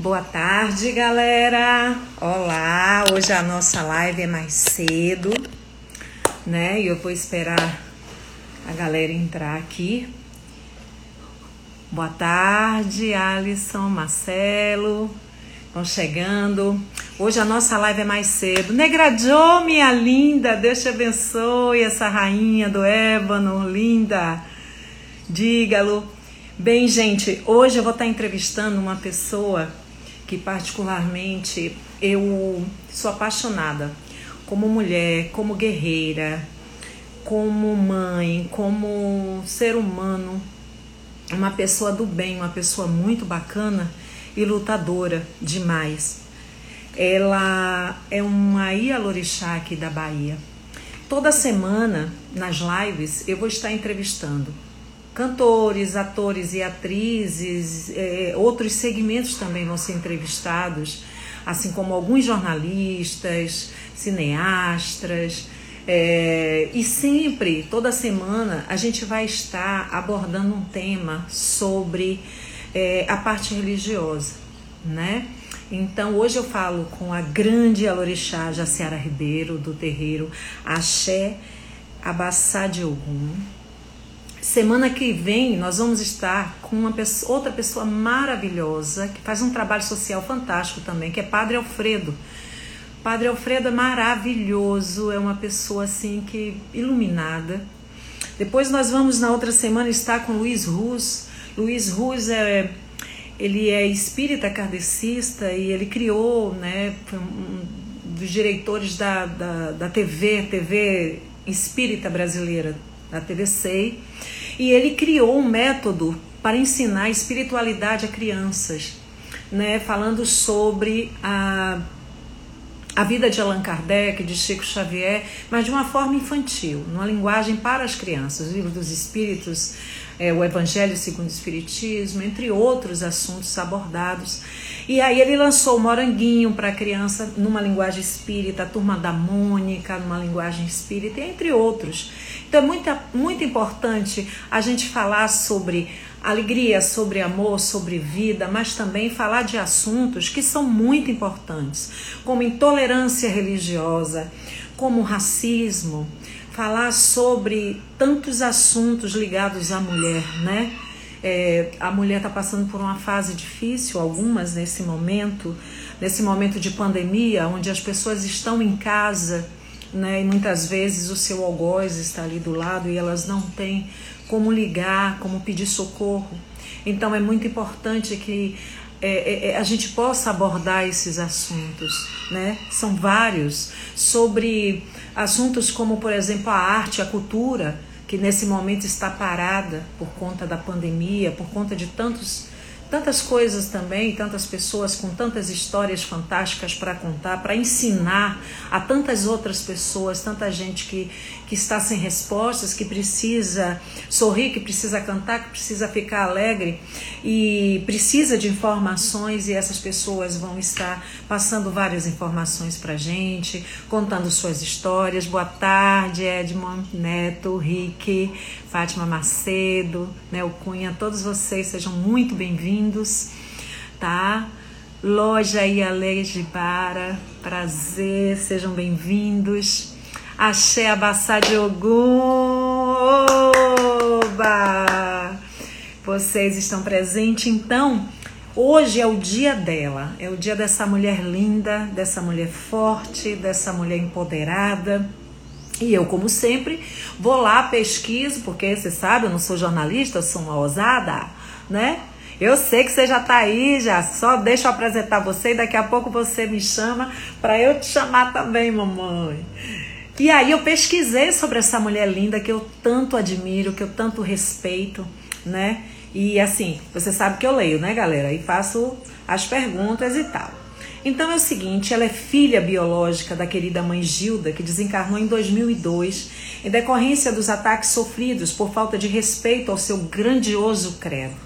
Boa tarde, galera. Olá, hoje a nossa live é mais cedo, né? E eu vou esperar a galera entrar aqui. Boa tarde, Alisson, Marcelo. Vão chegando. Hoje a nossa live é mais cedo. Negradiô, minha linda, Deus te abençoe, essa rainha do ébano, linda. Dígalo. Bem, gente, hoje eu vou estar entrevistando uma pessoa que particularmente eu sou apaixonada como mulher, como guerreira, como mãe, como ser humano, uma pessoa do bem, uma pessoa muito bacana e lutadora demais. Ela é uma Ialorixá aqui da Bahia. Toda semana, nas lives, eu vou estar entrevistando cantores, atores e atrizes, é, outros segmentos também vão ser entrevistados, assim como alguns jornalistas, cineastas. É, e sempre, toda semana, a gente vai estar abordando um tema sobre é, a parte religiosa, né? Então, hoje eu falo com a grande Alorixá Jaciara Ribeiro, do terreiro Axé Abassá de Ogum, Semana que vem nós vamos estar com uma pessoa, outra pessoa maravilhosa que faz um trabalho social fantástico também, que é Padre Alfredo. Padre Alfredo é maravilhoso, é uma pessoa assim que iluminada. Depois nós vamos na outra semana estar com Luiz Ruz. Luiz Ruz é ele é espírita kardecista e ele criou, né, um dos diretores da, da, da TV, TV Espírita Brasileira, da TV SEI, e ele criou um método para ensinar espiritualidade a crianças, né, falando sobre a, a vida de Allan Kardec, de Chico Xavier, mas de uma forma infantil, numa linguagem para as crianças, o livro dos espíritos, é, o Evangelho segundo o Espiritismo, entre outros assuntos abordados. E aí ele lançou o Moranguinho para a criança numa linguagem espírita, a Turma da Mônica numa linguagem espírita, entre outros. Então é muito, muito importante a gente falar sobre alegria, sobre amor, sobre vida, mas também falar de assuntos que são muito importantes, como intolerância religiosa, como racismo, falar sobre tantos assuntos ligados à mulher, né? É, a mulher está passando por uma fase difícil, algumas nesse momento, nesse momento de pandemia, onde as pessoas estão em casa né? E muitas vezes o seu algoz está ali do lado e elas não têm como ligar, como pedir socorro. Então é muito importante que é, é, é, a gente possa abordar esses assuntos, né? São vários sobre assuntos como, por exemplo, a arte, a cultura, que nesse momento está parada por conta da pandemia, por conta de tantos tantas coisas também, tantas pessoas com tantas histórias fantásticas para contar, para ensinar a tantas outras pessoas, tanta gente que, que está sem respostas, que precisa sorrir, que precisa cantar, que precisa ficar alegre e precisa de informações e essas pessoas vão estar passando várias informações para gente, contando suas histórias. Boa tarde, Edmond, Neto, Rick, Fátima Macedo, né, Cunha, todos vocês sejam muito bem-vindos, tá? Loja Iale Bara, prazer, sejam bem-vindos. Axé Abassá de Oba! Vocês estão presentes, então, hoje é o dia dela, é o dia dessa mulher linda, dessa mulher forte, dessa mulher empoderada, e eu, como sempre, vou lá, pesquiso, porque você sabe, eu não sou jornalista, eu sou uma ousada, né? Eu sei que você já tá aí, já. Só deixa eu apresentar você e daqui a pouco você me chama para eu te chamar também, mamãe. E aí eu pesquisei sobre essa mulher linda que eu tanto admiro, que eu tanto respeito, né? E assim, você sabe que eu leio, né, galera? E faço as perguntas e tal. Então é o seguinte, ela é filha biológica da querida mãe Gilda, que desencarnou em 2002, em decorrência dos ataques sofridos por falta de respeito ao seu grandioso credo.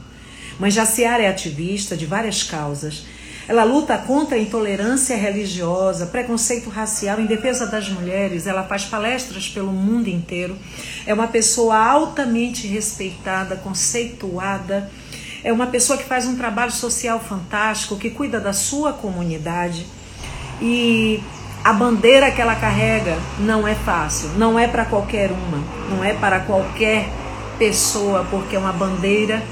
Mãe Jaciara é ativista de várias causas. Ela luta contra a intolerância religiosa, preconceito racial em defesa das mulheres. Ela faz palestras pelo mundo inteiro. É uma pessoa altamente respeitada, conceituada é uma pessoa que faz um trabalho social fantástico, que cuida da sua comunidade. E a bandeira que ela carrega não é fácil, não é para qualquer uma, não é para qualquer pessoa, porque é uma bandeira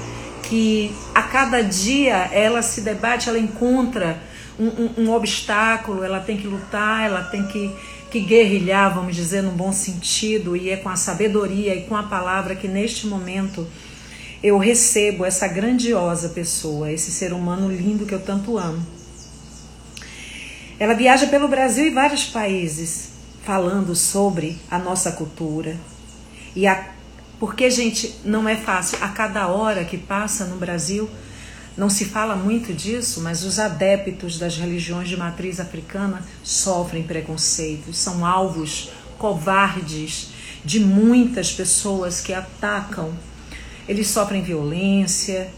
que a cada dia ela se debate, ela encontra um, um, um obstáculo, ela tem que lutar, ela tem que, que guerrilhar, vamos dizer, no bom sentido, e é com a sabedoria e com a palavra que neste momento eu recebo essa grandiosa pessoa, esse ser humano lindo que eu tanto amo. Ela viaja pelo Brasil e vários países falando sobre a nossa cultura. E a, porque, gente, não é fácil. A cada hora que passa no Brasil, não se fala muito disso, mas os adeptos das religiões de matriz africana sofrem preconceitos, são alvos covardes de muitas pessoas que atacam. Eles sofrem violência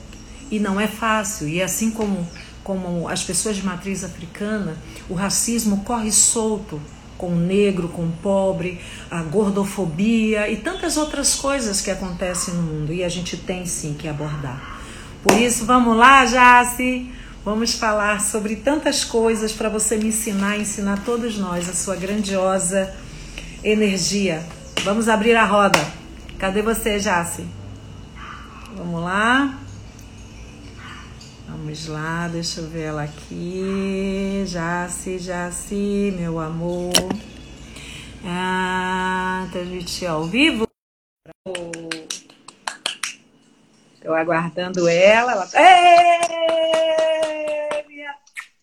e não é fácil. E assim como como as pessoas de matriz africana, o racismo corre solto com o negro, com o pobre, a gordofobia e tantas outras coisas que acontecem no mundo e a gente tem sim que abordar. Por isso, vamos lá, Jace. Vamos falar sobre tantas coisas para você me ensinar, ensinar todos nós a sua grandiosa energia. Vamos abrir a roda. Cadê você, Jace? Vamos lá. Vamos lá, deixa eu ver ela aqui. Jaci, Jaci, meu amor. Ah, transmitir ao vivo. Estou aguardando ela. ela... Ei, minha,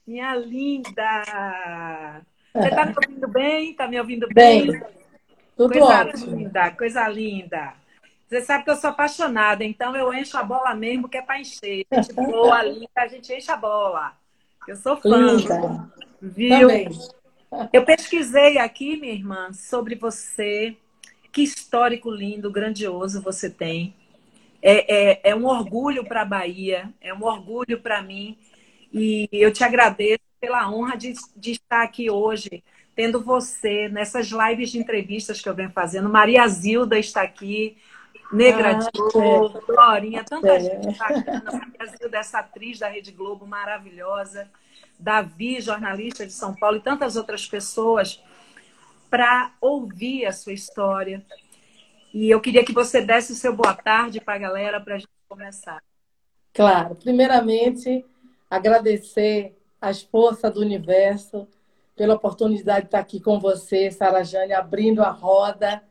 minha linda! Você está me ouvindo bem? Está me ouvindo bem? bem. Tudo coisa ótimo. linda, coisa linda. Você sabe que eu sou apaixonada, então eu encho a bola mesmo, que é para encher. A gente boa, linda, a gente enche a bola. Eu sou fã. Linda. Viu? Também. Eu pesquisei aqui, minha irmã, sobre você. Que histórico lindo, grandioso você tem. É, é, é um orgulho para a Bahia, é um orgulho para mim. E eu te agradeço pela honra de, de estar aqui hoje, tendo você nessas lives de entrevistas que eu venho fazendo. Maria Zilda está aqui, Negra ah, Joe, Florinha, tanta é. gente bacana no Brasil, dessa atriz da Rede Globo maravilhosa, Davi, jornalista de São Paulo, e tantas outras pessoas para ouvir a sua história. E eu queria que você desse o seu boa tarde para a galera para a gente começar. Claro. Primeiramente, agradecer as forças do universo pela oportunidade de estar aqui com você, Sara Jane, abrindo a roda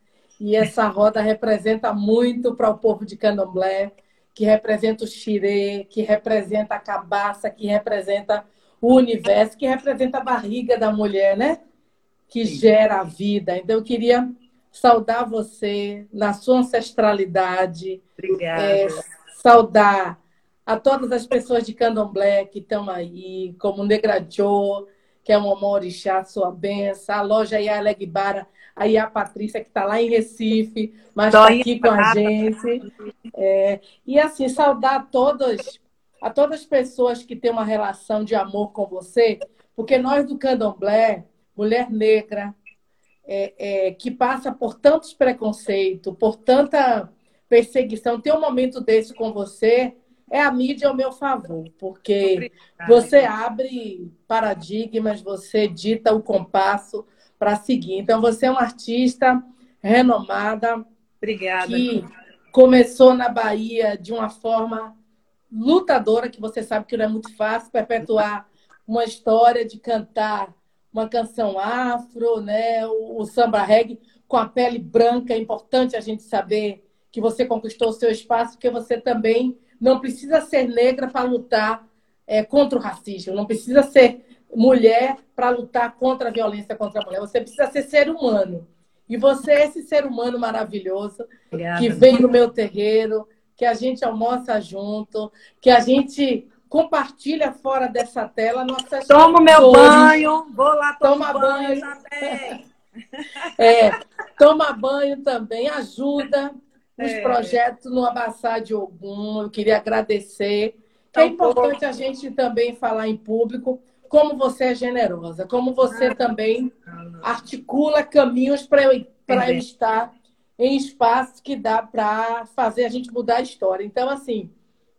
e essa roda representa muito para o povo de Candomblé, que representa o xirê, que representa a cabaça, que representa o universo, que representa a barriga da mulher, né? Que gera a vida. Então, eu queria saudar você na sua ancestralidade. Obrigada. É, saudar a todas as pessoas de Candomblé que estão aí, como Negra Joe, que é um amorixá, sua benção, a loja Yalegbara, aí a Patrícia, que está lá em Recife, mas está aqui com a gente. É, e assim, saudar a todas, a todas as pessoas que têm uma relação de amor com você, porque nós do Candomblé, mulher negra, é, é, que passa por tantos preconceitos, por tanta perseguição, ter um momento desse com você, é a mídia ao meu favor, porque Obrigada. você abre paradigmas, você dita o compasso, para seguir. Então, você é uma artista renomada. Obrigada. Que começou na Bahia de uma forma lutadora, que você sabe que não é muito fácil perpetuar uma história de cantar uma canção afro, né? o, o samba reggae com a pele branca. É importante a gente saber que você conquistou o seu espaço, porque você também não precisa ser negra para lutar é, contra o racismo, não precisa ser mulher para lutar contra a violência contra a mulher. Você precisa ser ser humano. E você é esse ser humano maravilhoso Obrigada. que vem no meu terreiro, que a gente almoça junto, que a gente compartilha fora dessa tela nossas Toma meu banho, vou lá tomar banho, banho também. é, toma banho também, ajuda os é. projetos no Abaçá de Ogum. Eu queria agradecer. é importante a gente também falar em público, como você é generosa, como você ah, também articula caminhos para eu, eu estar em espaços que dá para fazer a gente mudar a história. Então, assim,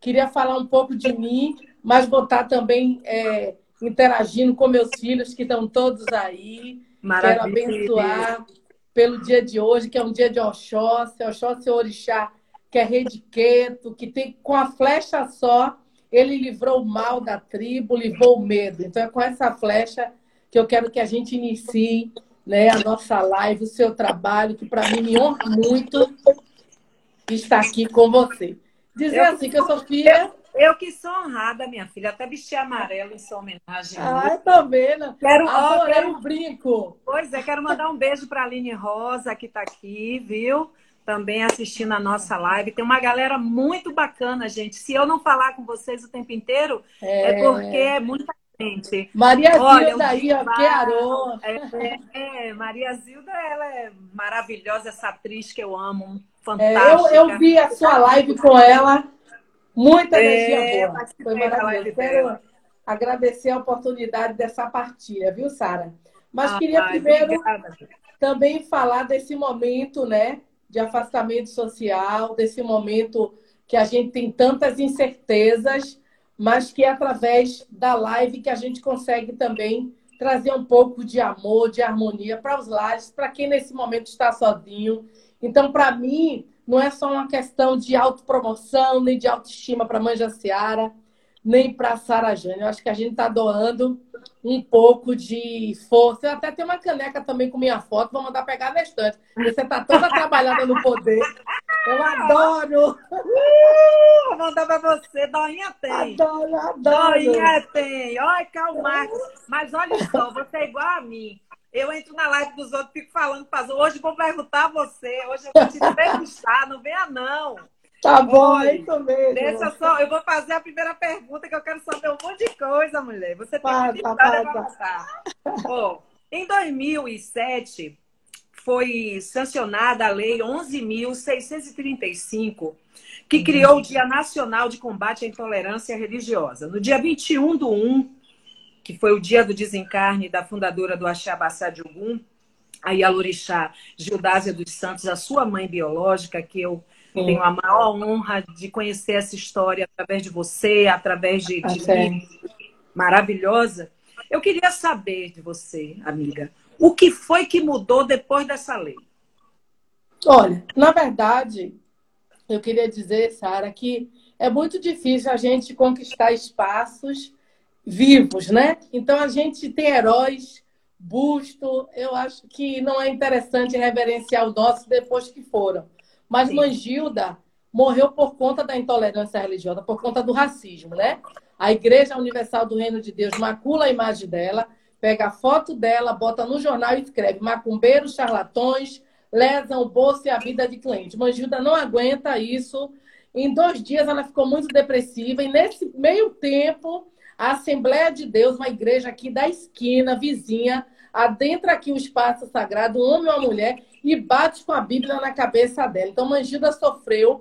Queria falar um pouco de mim, mas vou estar também é, interagindo com meus filhos, que estão todos aí. Maravilha. Quero abençoar pelo dia de hoje, que é um dia de Oxóssi, Oxóssi é Orixá, que é rediqueto, que tem com a flecha só, ele livrou o mal da tribo, livrou o medo. Então é com essa flecha que eu quero que a gente inicie né, a nossa live, o seu trabalho, que para mim me honra muito estar aqui com você. Dizer eu, assim que eu sou filha. Eu, eu, que sou honrada, minha filha, até vestir amarelo em sua homenagem. Ah, tô vendo. Quero, ó, quero um brinco. Pois é, quero mandar um beijo para a Aline Rosa, que está aqui, viu? Também assistindo a nossa live. Tem uma galera muito bacana, gente. Se eu não falar com vocês o tempo inteiro, é, é porque é muita gente. Maria Olha, Zilda aí, ó, que arô. É, é, Maria Zilda, ela é maravilhosa, essa atriz que eu amo, fantástica. É, eu, eu vi a sua live com ela, muita energia é, boa. Foi maravilhoso. Quero agradecer a oportunidade dessa partilha, viu, Sara? Mas ah, queria primeiro obrigada. também falar desse momento, né, de afastamento social, desse momento que a gente tem tantas incertezas mas que é através da live que a gente consegue também trazer um pouco de amor, de harmonia para os lares, para quem nesse momento está sozinho. Então, para mim, não é só uma questão de autopromoção, nem de autoestima para Manja Seara, nem para Sara Jane. Eu acho que a gente está doando um pouco de força. Eu até tenho uma caneca também com minha foto, vou mandar pegar na estante. Você está toda trabalhada no poder. Eu adoro! Uh, vou mandar pra você. Doinha tem. Adoro, adoro. Doinha tem. Olha, Karl Marx. Mas olha só, você é igual a mim. Eu entro na live dos outros, fico falando para Hoje vou perguntar a você. Hoje eu vou te entrevistar. Não venha, não. Tá bom, Olha, é isso mesmo. Deixa só, eu vou fazer a primeira pergunta, que eu quero saber um monte de coisa, mulher. Você tem passa, muita história para contar. Bom, em 2007, foi sancionada a Lei 11.635, que uhum. criou o Dia Nacional de Combate à Intolerância Religiosa. No dia 21 do 1, que foi o dia do desencarne da fundadora do Axé Abassá de Ogum, a Yalorixá Gildásia dos Santos, a sua mãe biológica, que eu Sim. tenho a maior honra de conhecer essa história através de você, através de, de mim, maravilhosa. Eu queria saber de você, amiga, o que foi que mudou depois dessa lei? Olha, na verdade, eu queria dizer, Sara, que é muito difícil a gente conquistar espaços vivos, né? Então a gente tem heróis, busto. Eu acho que não é interessante reverenciar o nosso depois que foram. Mas Sim. Mangilda morreu por conta da intolerância religiosa, por conta do racismo, né? A Igreja Universal do Reino de Deus macula a imagem dela pega a foto dela, bota no jornal e escreve macumbeiros, charlatões, lesam o bolso e a vida de cliente. Mangilda não aguenta isso. Em dois dias ela ficou muito depressiva e nesse meio tempo a Assembleia de Deus, uma igreja aqui da esquina, vizinha, adentra aqui o espaço sagrado, um homem e uma mulher, e bate com a Bíblia na cabeça dela. Então, Mangilda sofreu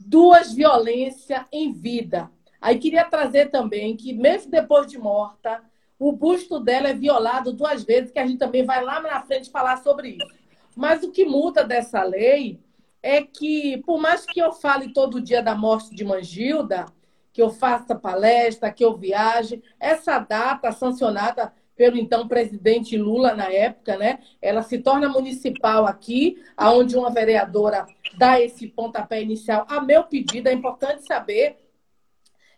duas violências em vida. Aí queria trazer também que, mesmo depois de morta, o busto dela é violado duas vezes, que a gente também vai lá na frente falar sobre isso. Mas o que muda dessa lei é que, por mais que eu fale todo dia da morte de Mangilda, que eu faça palestra, que eu viaje, essa data sancionada pelo então presidente Lula na época, né? Ela se torna municipal aqui, aonde uma vereadora dá esse pontapé inicial a meu pedido. É importante saber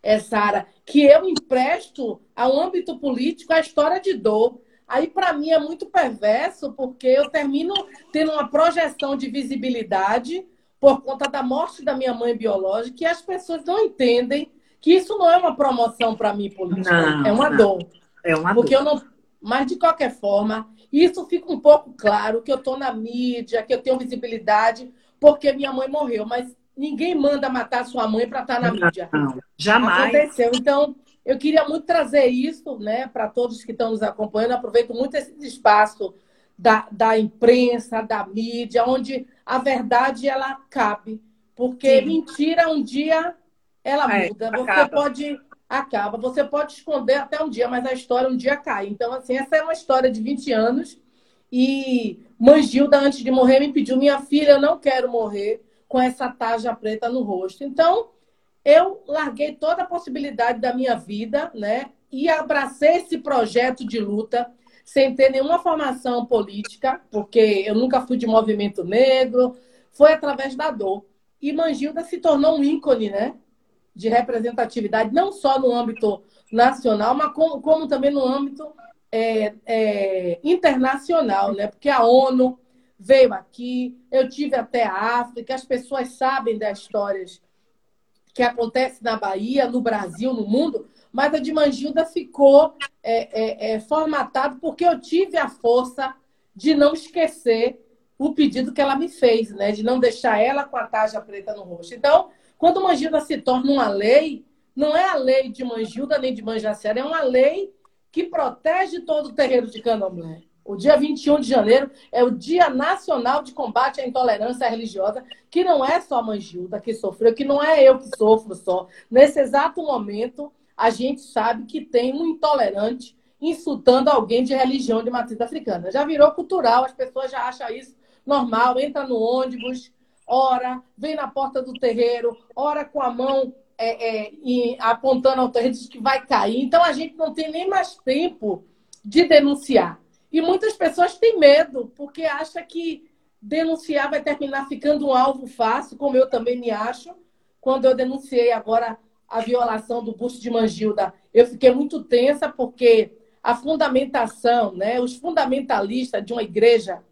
é, Sara, que eu empresto ao âmbito político a história de dor. Aí, para mim, é muito perverso, porque eu termino tendo uma projeção de visibilidade por conta da morte da minha mãe biológica, e as pessoas não entendem que isso não é uma promoção para mim política, não, é uma não. dor. É uma porque dor. eu não. Mas, de qualquer forma, isso fica um pouco claro que eu estou na mídia, que eu tenho visibilidade, porque minha mãe morreu. Mas Ninguém manda matar sua mãe para estar tá na não, mídia. Não, jamais. Aconteceu. Então, eu queria muito trazer isso né, para todos que estão nos acompanhando. aproveito muito esse espaço da, da imprensa, da mídia, onde a verdade ela cabe. Porque Sim. mentira um dia ela é, muda. Você acaba. pode. Acaba. Você pode esconder até um dia, mas a história um dia cai. Então, assim, essa é uma história de 20 anos. E Mãe Gilda, antes de morrer, me pediu: minha filha, eu não quero morrer com essa tarja preta no rosto. Então, eu larguei toda a possibilidade da minha vida, né? E abracei esse projeto de luta sem ter nenhuma formação política, porque eu nunca fui de movimento negro, foi através da dor. E Mangilda se tornou um ícone, né? De representatividade, não só no âmbito nacional, mas como, como também no âmbito é, é, internacional, né? Porque a ONU veio aqui, eu tive até a África, as pessoas sabem das histórias que acontecem na Bahia, no Brasil, no mundo, mas a de Mangilda ficou é, é, é, formatado porque eu tive a força de não esquecer o pedido que ela me fez, né? De não deixar ela com a taja preta no rosto. Então, quando Mangilda se torna uma lei, não é a lei de Mangilda nem de Manjacera, é uma lei que protege todo o terreiro de Candomblé. O dia 21 de janeiro é o Dia Nacional de Combate à Intolerância Religiosa, que não é só a Mangilda que sofreu, que não é eu que sofro só. Nesse exato momento, a gente sabe que tem um intolerante insultando alguém de religião de matriz africana. Já virou cultural, as pessoas já acham isso normal, entra no ônibus, ora, vem na porta do terreiro, ora com a mão é, é, apontando ao terreiro, diz que vai cair. Então a gente não tem nem mais tempo de denunciar. E muitas pessoas têm medo, porque acham que denunciar vai terminar ficando um alvo fácil, como eu também me acho. Quando eu denunciei agora a violação do busto de Mangilda, eu fiquei muito tensa porque a fundamentação, né, os fundamentalistas de uma igreja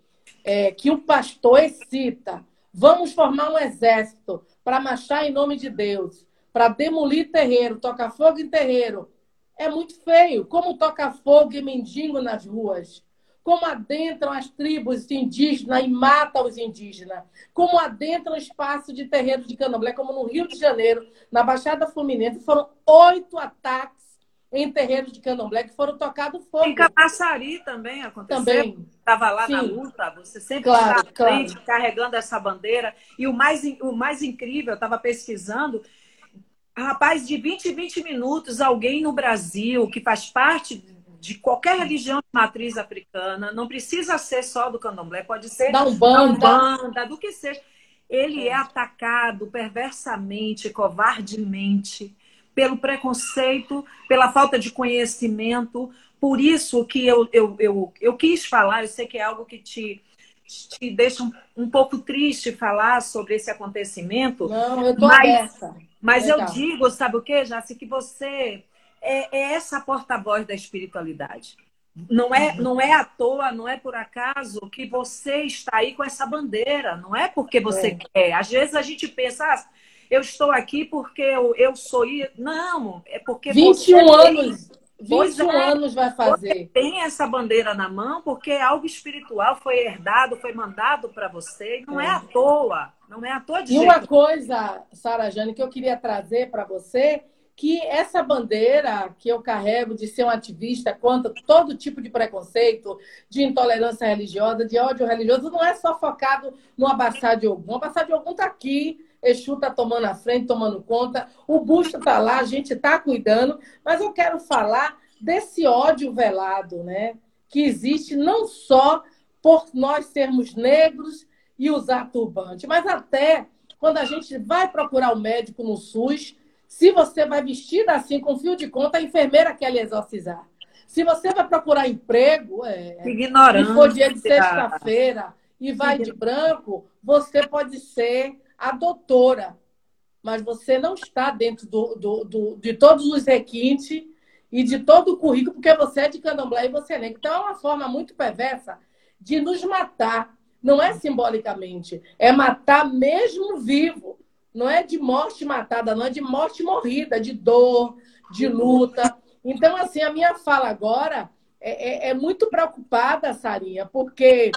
é, que o pastor excita, vamos formar um exército para marchar em nome de Deus, para demolir terreiro, tocar fogo em terreiro, é muito feio. Como toca fogo e mendigo nas ruas. Como adentram as tribos indígenas e matam os indígenas, como adentram o espaço de terreiro de candomblé, como no Rio de Janeiro, na Baixada Fluminense, foram oito ataques em terreiros de candomblé que foram tocados fogo. Em Camaçari também aconteceu. Também. Estava lá Sim. na luta, você sempre claro, está à frente, claro. carregando essa bandeira. E o mais, o mais incrível, eu estava pesquisando, rapaz, de 20 em 20 minutos, alguém no Brasil que faz parte de qualquer religião de matriz africana, não precisa ser só do candomblé, pode ser da Umbanda, da Umbanda do que seja. Ele é atacado perversamente, covardemente, pelo preconceito, pela falta de conhecimento. Por isso que eu, eu, eu, eu quis falar, eu sei que é algo que te, te deixa um, um pouco triste falar sobre esse acontecimento. Não, eu tô mas, Mas eu digo, sabe o que, Jaci? Que você é, é essa porta-voz da espiritualidade. Não é, não é à toa, não é por acaso que você está aí com essa bandeira. Não é porque você é. quer. Às vezes a gente pensa, ah, eu estou aqui porque eu, eu sou. Não, é porque 21 você anos. Tem... 21 é, anos vai fazer. tem essa bandeira na mão porque é algo espiritual, foi herdado, foi mandado para você. Não é. é à toa. Não é à toa de E uma coisa, Sara Jane, que eu queria trazer para você que essa bandeira que eu carrego de ser um ativista contra todo tipo de preconceito, de intolerância religiosa, de ódio religioso, não é só focado no Abassá de Ogum. O Abassá de Ogum está aqui, Exu está tomando a frente, tomando conta, o busto está lá, a gente está cuidando, mas eu quero falar desse ódio velado, né? Que existe não só por nós sermos negros e usar turbante, mas até quando a gente vai procurar o um médico no SUS, se você vai vestida assim, com fio de conta, a enfermeira quer lhe exorcizar. Se você vai procurar emprego, é, Ignorante. e for dia de sexta-feira e vai de branco, você pode ser a doutora. Mas você não está dentro do, do, do, de todos os requintes e de todo o currículo, porque você é de candomblé e você é negro. Então, é uma forma muito perversa de nos matar. Não é simbolicamente, é matar mesmo vivo. Não é de morte matada, não é de morte morrida, de dor, de luta. Então, assim, a minha fala agora é, é, é muito preocupada, Sarinha, porque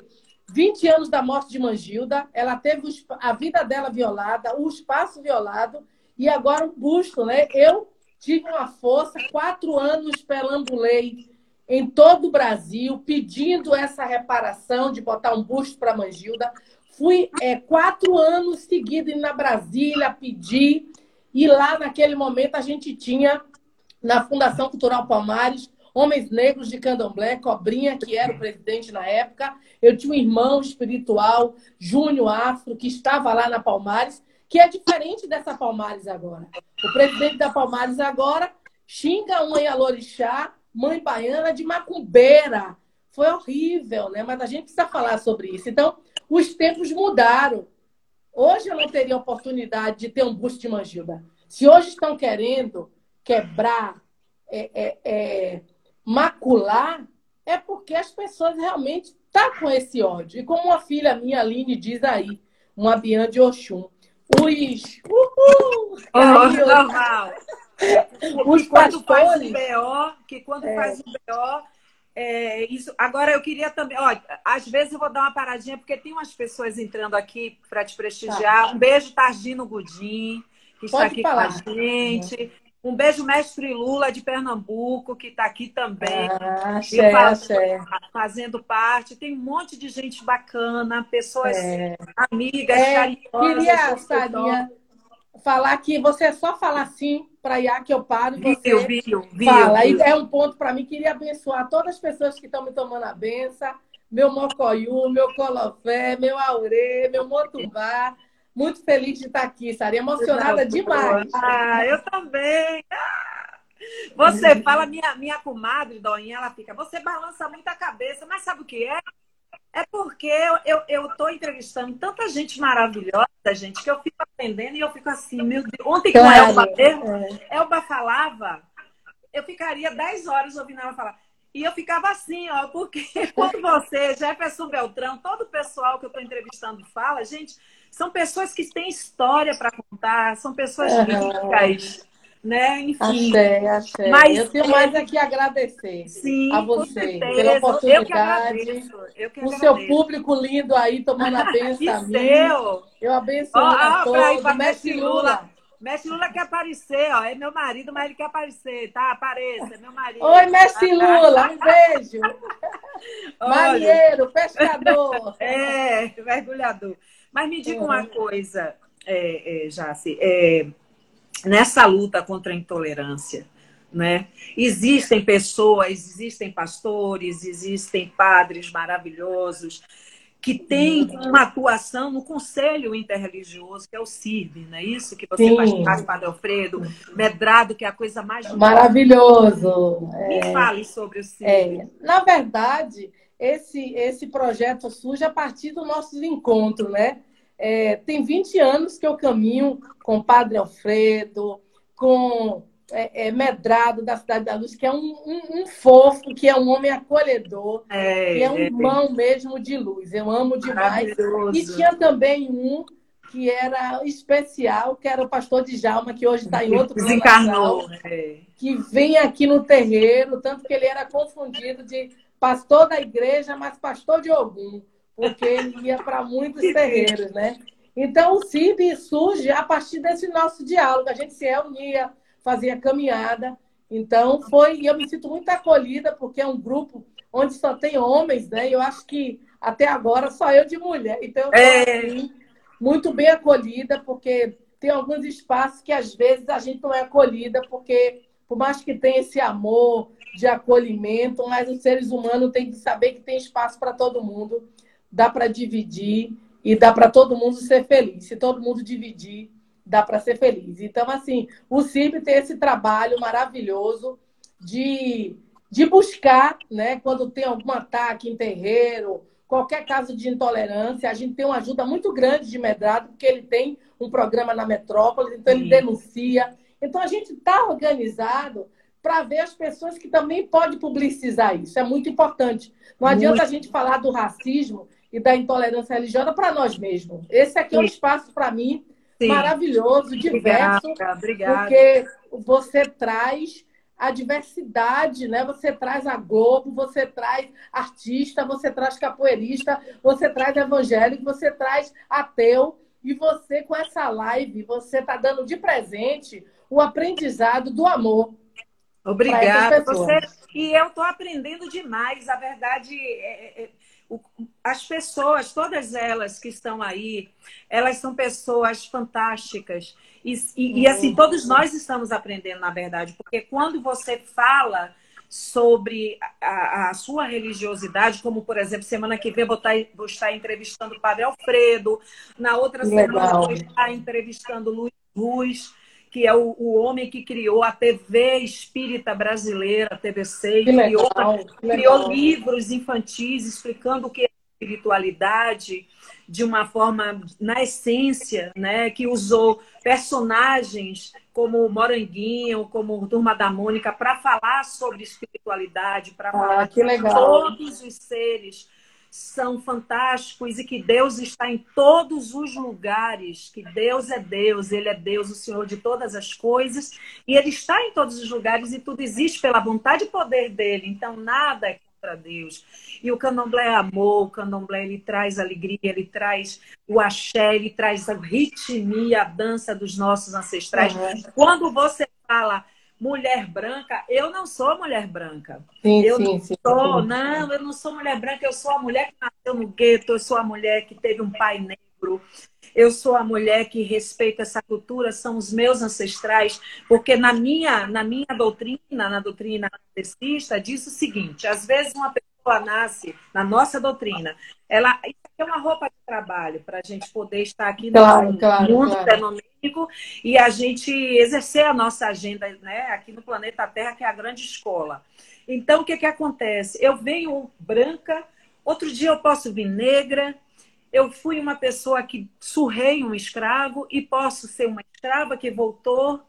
20 anos da morte de Mangilda, ela teve a vida dela violada, o espaço violado, e agora o busto, né? Eu tive uma força, quatro anos perambulei em todo o Brasil, pedindo essa reparação de botar um busto para Mangilda. Fui é, quatro anos seguidos na Brasília pedir, e lá naquele momento a gente tinha, na Fundação Cultural Palmares, Homens Negros de Candomblé, Cobrinha, que era o presidente na época. Eu tinha um irmão espiritual, Júnior Afro, que estava lá na Palmares, que é diferente dessa Palmares agora. O presidente da Palmares agora xinga a mãe Alorixá, mãe baiana de macumbeira. Foi horrível, né? Mas a gente precisa falar sobre isso. Então, os tempos mudaram. Hoje eu não teria oportunidade de ter um busto de Mangilda. Se hoje estão querendo quebrar, é, é, é, macular, é porque as pessoas realmente estão tá com esse ódio. E como uma filha minha, Aline, diz aí, uma Bian de Oxum, os. Uhul! Oh, normal. Os que quando faz um BO, que quando é. faz um BO, é, isso. Agora eu queria também, ó, às vezes eu vou dar uma paradinha porque tem umas pessoas entrando aqui para te prestigiar. Tá. Um beijo Targino Gudim, que Pode está aqui falar. com a gente. Um beijo, mestre Lula de Pernambuco, que está aqui também. Ah, axé, faz, Fazendo parte. Tem um monte de gente bacana, pessoas é. amigas, é, Queria, Sarinha, falar que você é só falar assim para Iá que eu paro e você viu, viu, viu, fala. Viu. é um ponto para mim. Queria abençoar todas as pessoas que estão me tomando a benção. Meu Mocoiú, meu Colofé, meu Aurê, meu Motubá. Muito feliz de estar aqui, Sara. Emocionada demais. Ah, eu também. Você fala, minha, minha comadre, Doinha, ela fica, você balança muito a cabeça, mas sabe o que é? É porque eu eu estou entrevistando tanta gente maravilhosa, gente, que eu fico aprendendo e eu fico assim, meu Deus. Ontem com a Elba mesmo, é. Elba falava, eu ficaria 10 horas ouvindo ela falar. E eu ficava assim, ó, porque quando você, Jefferson Beltrão, todo o pessoal que eu estou entrevistando fala, gente, são pessoas que têm história para contar, são pessoas ricas, né? Enfim. Achei, achei. Mas, eu tenho mais aqui agradecer sim, a você pela oportunidade. Eu que agradeço. Eu que agradeço. O seu público lindo aí tomando a benção. Seu. Eu abençoo oh, a todos. Mestre Lula. Lula. Mestre Lula quer aparecer, ó. É meu marido, mas ele quer aparecer, tá? Apareça, é meu marido. Oi, Mestre Lula, um beijo. Marinheiro, pescador. É, mergulhador. Mas me diga uhum. uma coisa, é, é, Jace, é, nessa luta contra a intolerância, né? Existem pessoas, existem pastores, existem padres maravilhosos que têm uhum. uma atuação no Conselho Interreligioso, que é o CIRB, não é isso? Que você Sim. faz parte, Padre Alfredo, medrado, que é a coisa mais... Maravilhoso. Me é... fale sobre o CIRB. É. Na verdade, esse, esse projeto surge a partir dos nossos encontros, né? É, tem 20 anos que eu caminho com o Padre Alfredo, com é, é, Medrado da Cidade da Luz, que é um, um, um fofo, que é um homem acolhedor, é, que é um é. irmão mesmo de luz. Eu amo demais. E tinha também um que era especial, que era o pastor Djalma, que hoje está em outro Desencarnou. É. Que vem aqui no terreiro, tanto que ele era confundido de pastor da igreja, mas pastor de Ogum, porque ele ia para muitos terreiros, né? Então, o CIB surge a partir desse nosso diálogo. A gente se reunia, fazia caminhada. Então, foi. E eu me sinto muito acolhida, porque é um grupo onde só tem homens, né? Eu acho que até agora só eu de mulher. Então, eu é... assim, muito bem acolhida, porque tem alguns espaços que às vezes a gente não é acolhida, porque por mais que tenha esse amor de acolhimento, mas os seres humanos têm que saber que tem espaço para todo mundo, dá para dividir e dá para todo mundo ser feliz. Se todo mundo dividir, dá para ser feliz. Então, assim, o CIB tem esse trabalho maravilhoso de, de buscar, né, quando tem algum ataque em terreiro, qualquer caso de intolerância, a gente tem uma ajuda muito grande de Medrado, porque ele tem um programa na metrópole, então ele denuncia, então, a gente está organizado para ver as pessoas que também podem publicizar isso. É muito importante. Não muito. adianta a gente falar do racismo e da intolerância religiosa para nós mesmos. Esse aqui Sim. é um espaço, para mim, Sim. maravilhoso, diverso. Obrigada, obrigada. Porque você traz a diversidade, né? Você traz a Globo, você traz artista, você traz capoeirista, você traz evangélico, você traz ateu. E você, com essa live, você está dando de presente o aprendizado do amor. Obrigada. Você... E eu estou aprendendo demais. A verdade, é, é, é as pessoas, todas elas que estão aí, elas são pessoas fantásticas. E, e, e, assim, todos nós estamos aprendendo, na verdade, porque quando você fala sobre a, a, sua religiosidade, como, por exemplo, semana que vem vou estar, vou estar entrevistando o Padre Alfredo, na outra Legal. semana vou estar entrevistando Luiz Luz que é o, o homem que criou a TV espírita brasileira, a TVC, criou, criou livros infantis explicando o que é espiritualidade de uma forma na essência, né, que usou personagens como Moranguinho, como Turma da Mônica para falar sobre espiritualidade, para ah, falar que legal. todos os seres são fantásticos e que Deus está em todos os lugares, que Deus é Deus, Ele é Deus, o Senhor de todas as coisas, e Ele está em todos os lugares e tudo existe pela vontade e poder dele. Então nada é contra Deus. E o candomblé é amor, o candomblé ele traz alegria, ele traz o axé, ele traz a ritmia, a dança dos nossos ancestrais. Uhum. Quando você fala mulher branca, eu não sou mulher branca. Sim, eu sim, não sim, sou, não, eu não sou mulher branca, eu sou a mulher que nasceu no gueto, eu sou a mulher que teve um pai negro. Eu sou a mulher que respeita essa cultura, são os meus ancestrais, porque na minha, na minha doutrina, na doutrina kardecista, diz o seguinte: às vezes uma pessoa nasce, na nossa doutrina, ela é uma roupa de trabalho para a gente poder estar aqui claro, no claro, mundo claro. fenomênico e a gente exercer a nossa agenda né, aqui no planeta Terra, que é a grande escola. Então, o que, que acontece? Eu venho branca, outro dia eu posso vir negra, eu fui uma pessoa que surrei um escravo e posso ser uma escrava que voltou.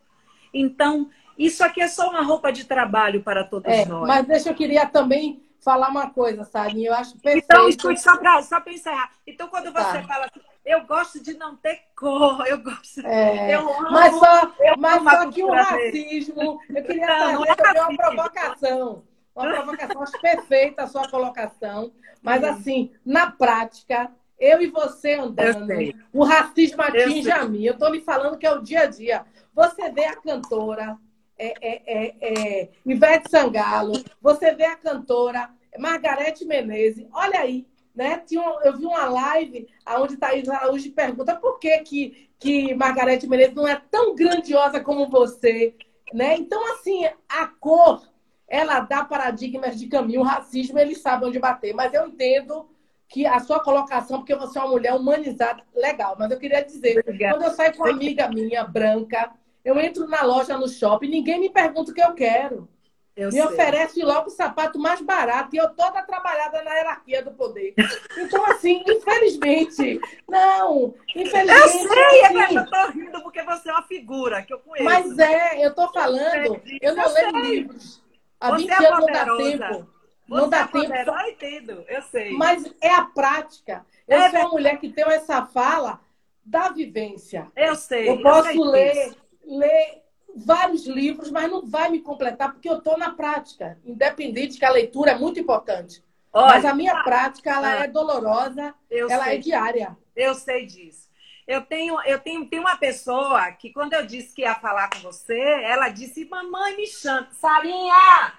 Então, isso aqui é só uma roupa de trabalho para todos é, nós. Mas deixa eu queria também falar uma coisa, Sarinha, eu acho perfeito. Então, escute, só para só encerrar. Então, quando tá. você fala assim, eu gosto de não ter cor, eu gosto. É, eu amo, mas só, mas só que o racismo. Eu queria não, fazer não é uma provocação. Uma provocação, acho perfeita a sua colocação. Mas, assim, na prática, eu e você andando, o racismo atinge a mim. Eu estou lhe falando que é o dia a dia. Você vê a cantora é, é, é, é, Ivete Sangalo, você vê a cantora Margarete Menezes. Olha aí, né? Eu vi uma live onde Thaís Araújo pergunta por que, que, que Margarete Menezes não é tão grandiosa como você. Né? Então, assim, a cor, ela dá paradigmas de caminho. O racismo, ele sabe onde bater. Mas eu entendo que a sua colocação, porque você é uma mulher humanizada, legal. Mas eu queria dizer, Obrigada. quando eu saio com uma amiga minha, branca, eu entro na loja, no shopping, ninguém me pergunta o que eu quero. Eu me sei. oferece logo o sapato mais barato e eu toda trabalhada na hierarquia do poder. Então, assim, infelizmente, não, infelizmente. Eu sei, é assim, eu tô rindo porque você é uma figura que eu conheço. Mas é, eu tô falando, eu, não leio livros. Há você 20 é anos não dá tempo. Você não dá é tempo. Poderosa, eu entendo, eu sei. Mas é a prática. Eu é, sou uma mulher que tem essa fala da vivência. Eu sei. Eu posso eu ler, ler vários livros, mas não vai me completar porque eu estou na prática. Independente que a leitura é muito importante. Olha, mas a minha prática ela ah, é dolorosa, ela é diária. Eu sei disso. Eu tenho, eu tenho, tenho uma pessoa que quando eu disse que ia falar com você, ela disse: "Mamãe me chama, Sarinha".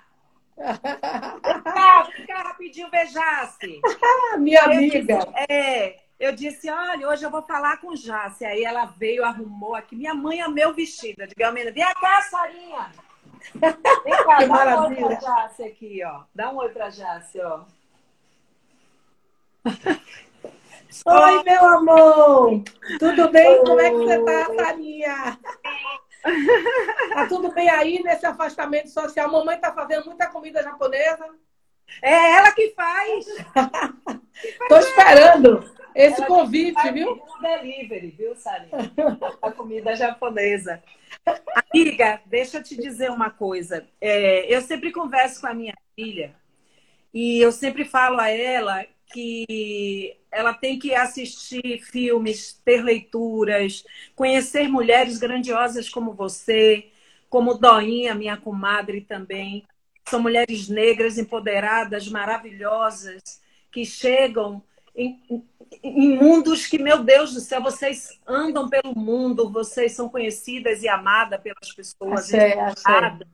fica, rapidinho, vejasse. Minha amiga. Disse, é, eu disse, olha, hoje eu vou falar com Jace. Aí ela veio, arrumou aqui. Minha mãe é meu vestido. Eu digo, Almena, vem cá, Sarinha. Vem cá, que dá maravilha. um oi pra Jace aqui, ó. Dá um oi pra Jace, ó. Oi, meu amor! Tudo bem? Como é que você tá, Sarinha? Tá tudo bem aí nesse afastamento social? Mamãe tá fazendo muita comida japonesa? É ela que faz. Tô esperando esse ela convite, viu? Um delivery, viu, Sarinha? A comida japonesa. Amiga, deixa eu te dizer uma coisa. É, eu sempre converso com a minha filha e eu sempre falo a ela que ela tem que assistir filmes, ter leituras, conhecer mulheres grandiosas como você, como Doinha, minha comadre também. São mulheres negras empoderadas, maravilhosas, que chegam em, em, mundos que, meu Deus do céu, vocês andam pelo mundo, vocês são conhecidas e amadas pelas pessoas. Achei, achei.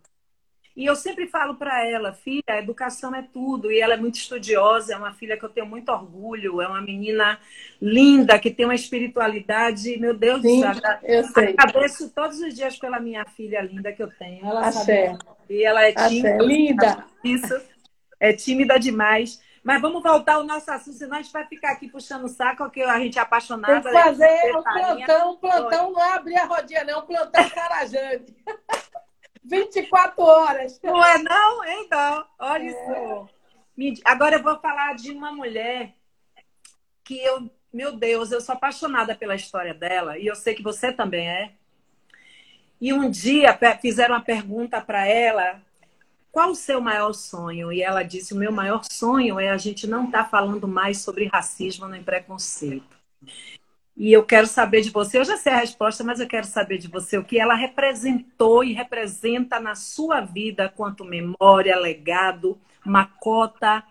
E eu sempre falo para ela, filha, a educação é tudo. E ela é muito estudiosa, é uma filha que eu tenho muito orgulho, é uma menina linda, que tem uma espiritualidade, meu Deus do céu. Eu sei. Agradeço todos os dias pela minha filha linda que eu tenho. Ela Achei. sabe. E ela é tímida. Linda. Isso. É tímida demais. Mas vamos voltar ao nosso assunto, senão a gente vai ficar aqui puxando o saco, porque a gente é apaixonada. Tem que fazer um plantão, plantão não é abrir a rodinha, não, plantão carajante. 24 horas. Não é não? Então, olha é. isso. Agora eu vou falar de uma mulher que eu, meu Deus, eu sou apaixonada pela história dela, e eu sei que você também é. E um dia fizeram uma pergunta para ela qual o seu maior sonho? E ela disse: o meu maior sonho é a gente não estar tá falando mais sobre racismo nem preconceito. E eu quero saber de você, eu já sei a resposta, mas eu quero saber de você o que ela representou e representa na sua vida quanto memória, legado, Macota,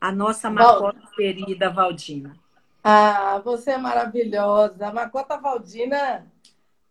a nossa Macota Val... querida Valdina. Ah, você é maravilhosa. A Macota Valdina,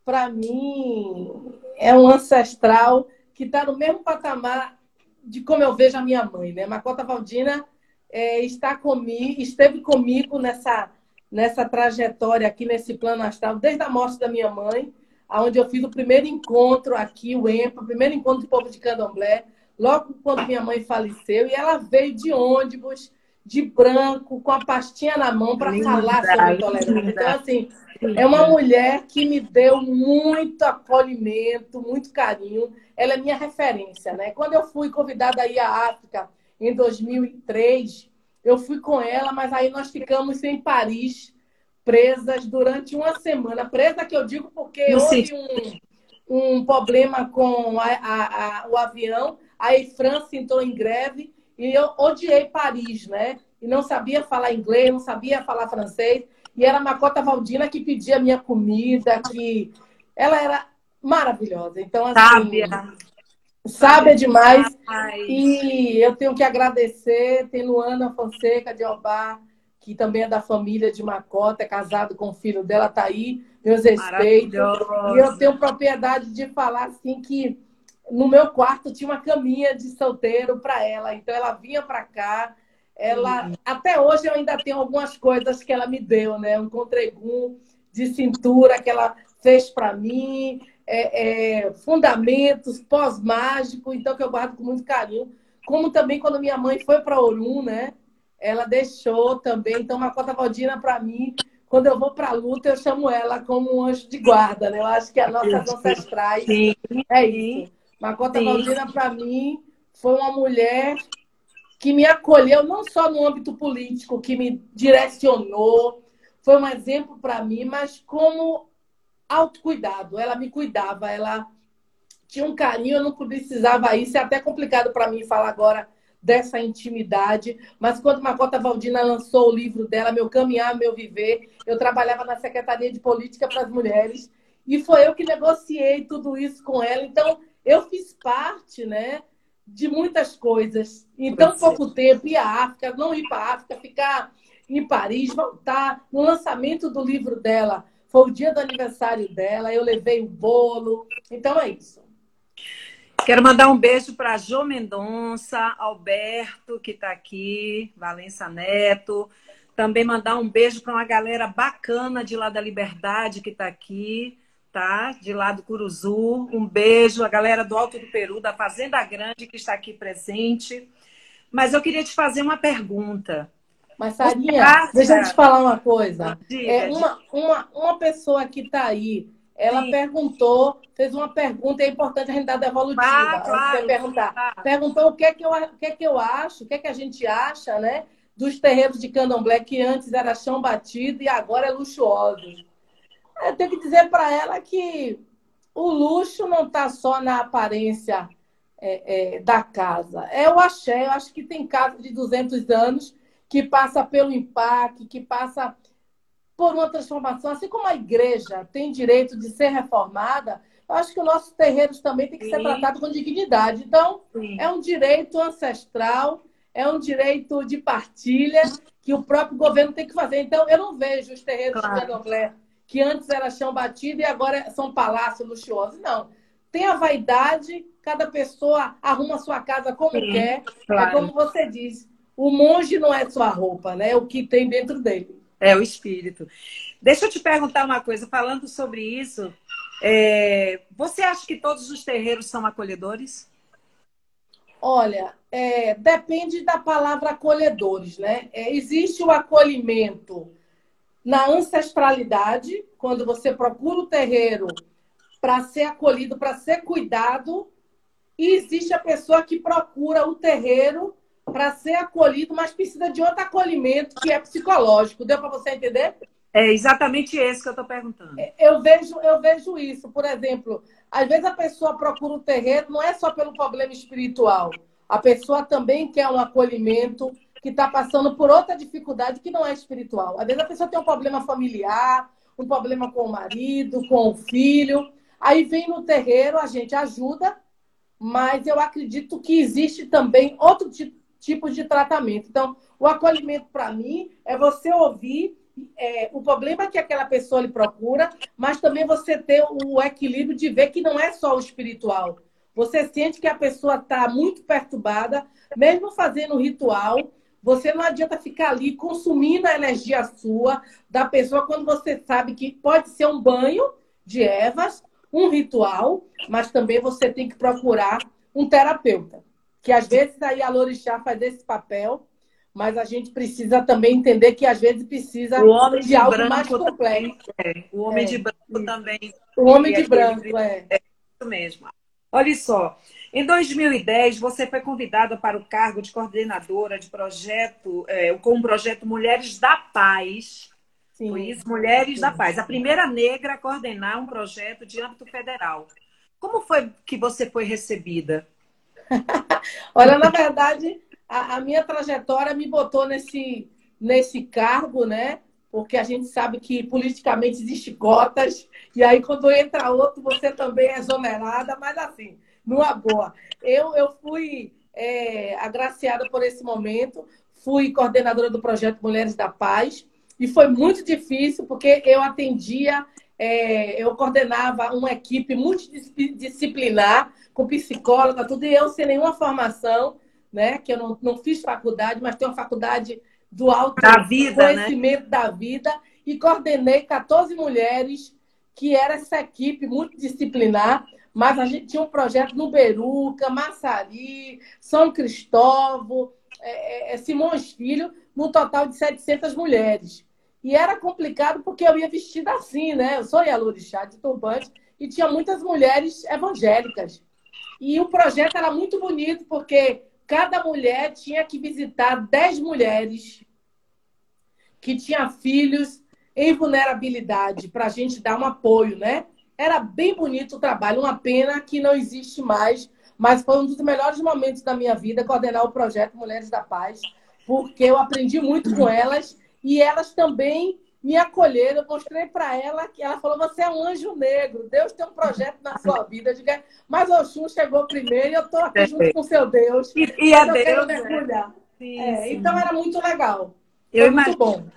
para mim, é um ancestral que está no mesmo patamar de como eu vejo a minha mãe, né? Macota Valdina é, está comigo, esteve comigo nessa, nessa trajetória aqui, nesse plano astral, desde a morte da minha mãe, aonde eu fiz o primeiro encontro aqui, o EMPA, o primeiro encontro do povo de Candomblé, logo quando minha mãe faleceu, e ela veio de ônibus, de branco, com a pastinha na mão para falar sobre intolerância. Então, assim, é uma mulher que me deu muito acolhimento, muito carinho. Ela é minha referência, né? Quando eu fui convidada a ir à África em 2003, eu fui com ela, mas aí nós ficamos em Paris, presas durante uma semana. Presa que eu digo porque houve um, um problema com a, a, a, o avião, a Air France entrou em greve e eu odiei Paris, né? E não sabia falar inglês, não sabia falar francês. E era a Macota Valdina que pedia minha comida, que ela era maravilhosa. Então, assim, sábia. Sábia demais. Ai. E eu tenho que agradecer. Tem Luana Fonseca de Obá, que também é da família de Macota, é casado com o filho dela, tá aí. Meus respeitos. E eu tenho propriedade de falar assim que no meu quarto tinha uma caminha de solteiro para ela. Então ela vinha para cá ela uhum. até hoje eu ainda tenho algumas coisas que ela me deu, né? Um contregum de cintura que ela fez para mim, é, é, fundamentos pós-mágico, então que eu guardo com muito carinho. Como também quando minha mãe foi para Orum, né? Ela deixou também, então uma cota valdina para mim. Quando eu vou para a luta, eu chamo ela como um anjo de guarda, né? Eu acho que as nossas ancestrais Sim. é isso. Macota Valdina, para mim, foi uma mulher que me acolheu não só no âmbito político, que me direcionou, foi um exemplo para mim, mas como autocuidado. Ela me cuidava, ela tinha um carinho, eu não precisava isso. É até complicado para mim falar agora dessa intimidade, mas quando Macota Valdina lançou o livro dela, Meu Caminhar, Meu Viver, eu trabalhava na Secretaria de Política para as Mulheres e foi eu que negociei tudo isso com ela. Então, eu fiz parte, né, de muitas coisas em tão pouco tempo, ir à África, não ir para a África, ficar em Paris, voltar no lançamento do livro dela. Foi o dia do aniversário dela, eu levei o bolo. Então é isso. Quero mandar um beijo para Jô Mendonça, Alberto, que está aqui, Valença Neto. Também mandar um beijo para uma galera bacana de lá da Liberdade que está aqui tá? De lá do Curuzu. Um beijo, a galera do Alto do Peru, da Fazenda Grande, que está aqui presente. Mas eu queria te fazer uma pergunta. Mas, Sarinha, deixa eu te falar uma coisa. Diga, é, uma, uma, uma pessoa que está aí, ela Sim. perguntou, fez uma pergunta, é importante a gente dar devolutiva. Ah, claro, você perguntar. Claro. Perguntou o que, é que, eu, o que é que eu acho, o que é que a gente acha, né? Dos terreiros de candomblé que antes era chão batido e agora é luxuoso. Eu tenho que dizer para ela que o luxo não está só na aparência é, é, da casa. É o axé. Eu acho que tem casa de 200 anos que passa pelo impacto, que passa por uma transformação. Assim como a igreja tem direito de ser reformada, eu acho que os nossos terreiros também têm que Sim. ser tratados com dignidade. Então, Sim. é um direito ancestral, é um direito de partilha que o próprio governo tem que fazer. Então, eu não vejo os terreiros claro. de candomblé que antes era chão batido e agora são palácios luxuosos. Não. Tem a vaidade, cada pessoa arruma a sua casa como Sim, quer. É claro. É como você diz, o monge não é sua roupa, né? É o que tem dentro dele. É o espírito. Deixa eu te perguntar uma coisa, falando sobre isso, é... você acha que todos os terreiros são acolhedores? Olha, é, depende da palavra acolhedores, né? É, existe o acolhimento na ancestralidade, quando você procura o terreiro para ser acolhido, para ser cuidado, e existe a pessoa que procura o terreiro para ser acolhido, mas precisa de outro acolhimento que é psicológico. Deu para você entender? É exatamente esse que eu estou perguntando. É, eu vejo, eu vejo isso. Por exemplo, às vezes a pessoa procura o terreiro não é só pelo problema espiritual. A pessoa também quer um acolhimento que está passando por outra dificuldade que não é espiritual. Às vezes a pessoa tem um problema familiar, um problema com o marido, com o filho. Aí vem no terreiro, a gente ajuda, mas eu acredito que existe também outro tipo de tratamento. Então, o acolhimento para mim é você ouvir é, o problema que aquela pessoa lhe procura, mas também você ter o equilíbrio de ver que não é só o espiritual. Você sente que a pessoa está muito perturbada, mesmo fazendo ritual, você não adianta ficar ali consumindo a energia sua da pessoa quando você sabe que pode ser um banho de ervas, um ritual, mas também você tem que procurar um terapeuta. Que às vezes aí a Lorixá faz esse papel mas a gente precisa também entender que às vezes precisa de, de algo mais complexo. É. O homem é. de branco também. O homem de branco, é. É isso mesmo. Olha só, em 2010 você foi convidada para o cargo de coordenadora de projeto, é, com o projeto Mulheres da Paz. Sim. Foi isso, Mulheres Sim. da Paz. A primeira negra a coordenar um projeto de âmbito federal. Como foi que você foi recebida? Olha, na verdade, a, a, minha trajetória me botou nesse, nesse cargo, né? Porque a gente sabe que politicamente existe cotas, e aí quando entra outro, você também é exonerada, mas assim, numa boa. Eu, eu fui é, agraciada por esse momento, fui coordenadora do projeto Mulheres da Paz, e foi muito difícil, porque eu atendia, é, eu coordenava uma equipe multidisciplinar, com psicóloga, tudo, e eu sem nenhuma formação né? Que eu não, não fiz faculdade, mas tenho uma faculdade do alto da vida, né? conhecimento né? da vida e coordenei 14 mulheres que era essa equipe multidisciplinar, mas a gente tinha um projeto no Beruca, Massari, São Cristóvão, é, é, é Simões Filho, no total de 700 mulheres. E era complicado porque eu ia vestida assim, né? Eu sou Yalorixá de turbante e tinha muitas mulheres evangélicas. E o projeto era muito bonito porque cada mulher tinha que visitar 10 mulheres que tinham filhos em vulnerabilidade para a gente dar um apoio, né? Era bem bonito o trabalho, uma pena que não existe mais, mas foi um dos melhores momentos da minha vida coordenar o projeto Mulheres da Paz, porque eu aprendi muito com elas e elas também me acolheram, eu mostrei para ela que ela falou: você é um anjo negro, Deus tem um projeto na sua vida. Eu digo, é, mas Oxum chegou primeiro e eu estou aqui junto com seu Deus. E, e é Deus. Né? Sim, é, sim. Então era muito legal. Eu Foi imagino. muito bom.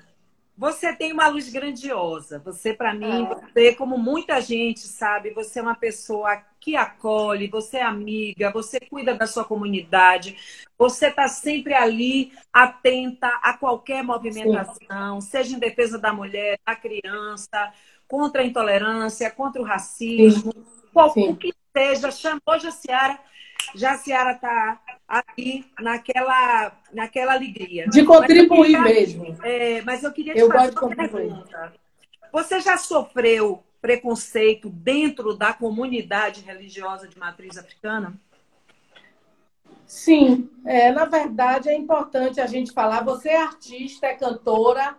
Você tem uma luz grandiosa. Você, para mim, é. você, como muita gente sabe, você é uma pessoa que acolhe, você é amiga, você cuida da sua comunidade, você está sempre ali, atenta a qualquer movimentação, Sim. seja em defesa da mulher, da criança, contra a intolerância, contra o racismo, qualquer que seja. Hoje a Ciara, já a Ciara está ali naquela, naquela alegria. De contribuir queria, mesmo. É, mas eu queria te eu fazer uma pergunta. Você já sofreu preconceito dentro da comunidade religiosa de matriz africana? Sim, é, na verdade é importante a gente falar. Você é artista, é cantora,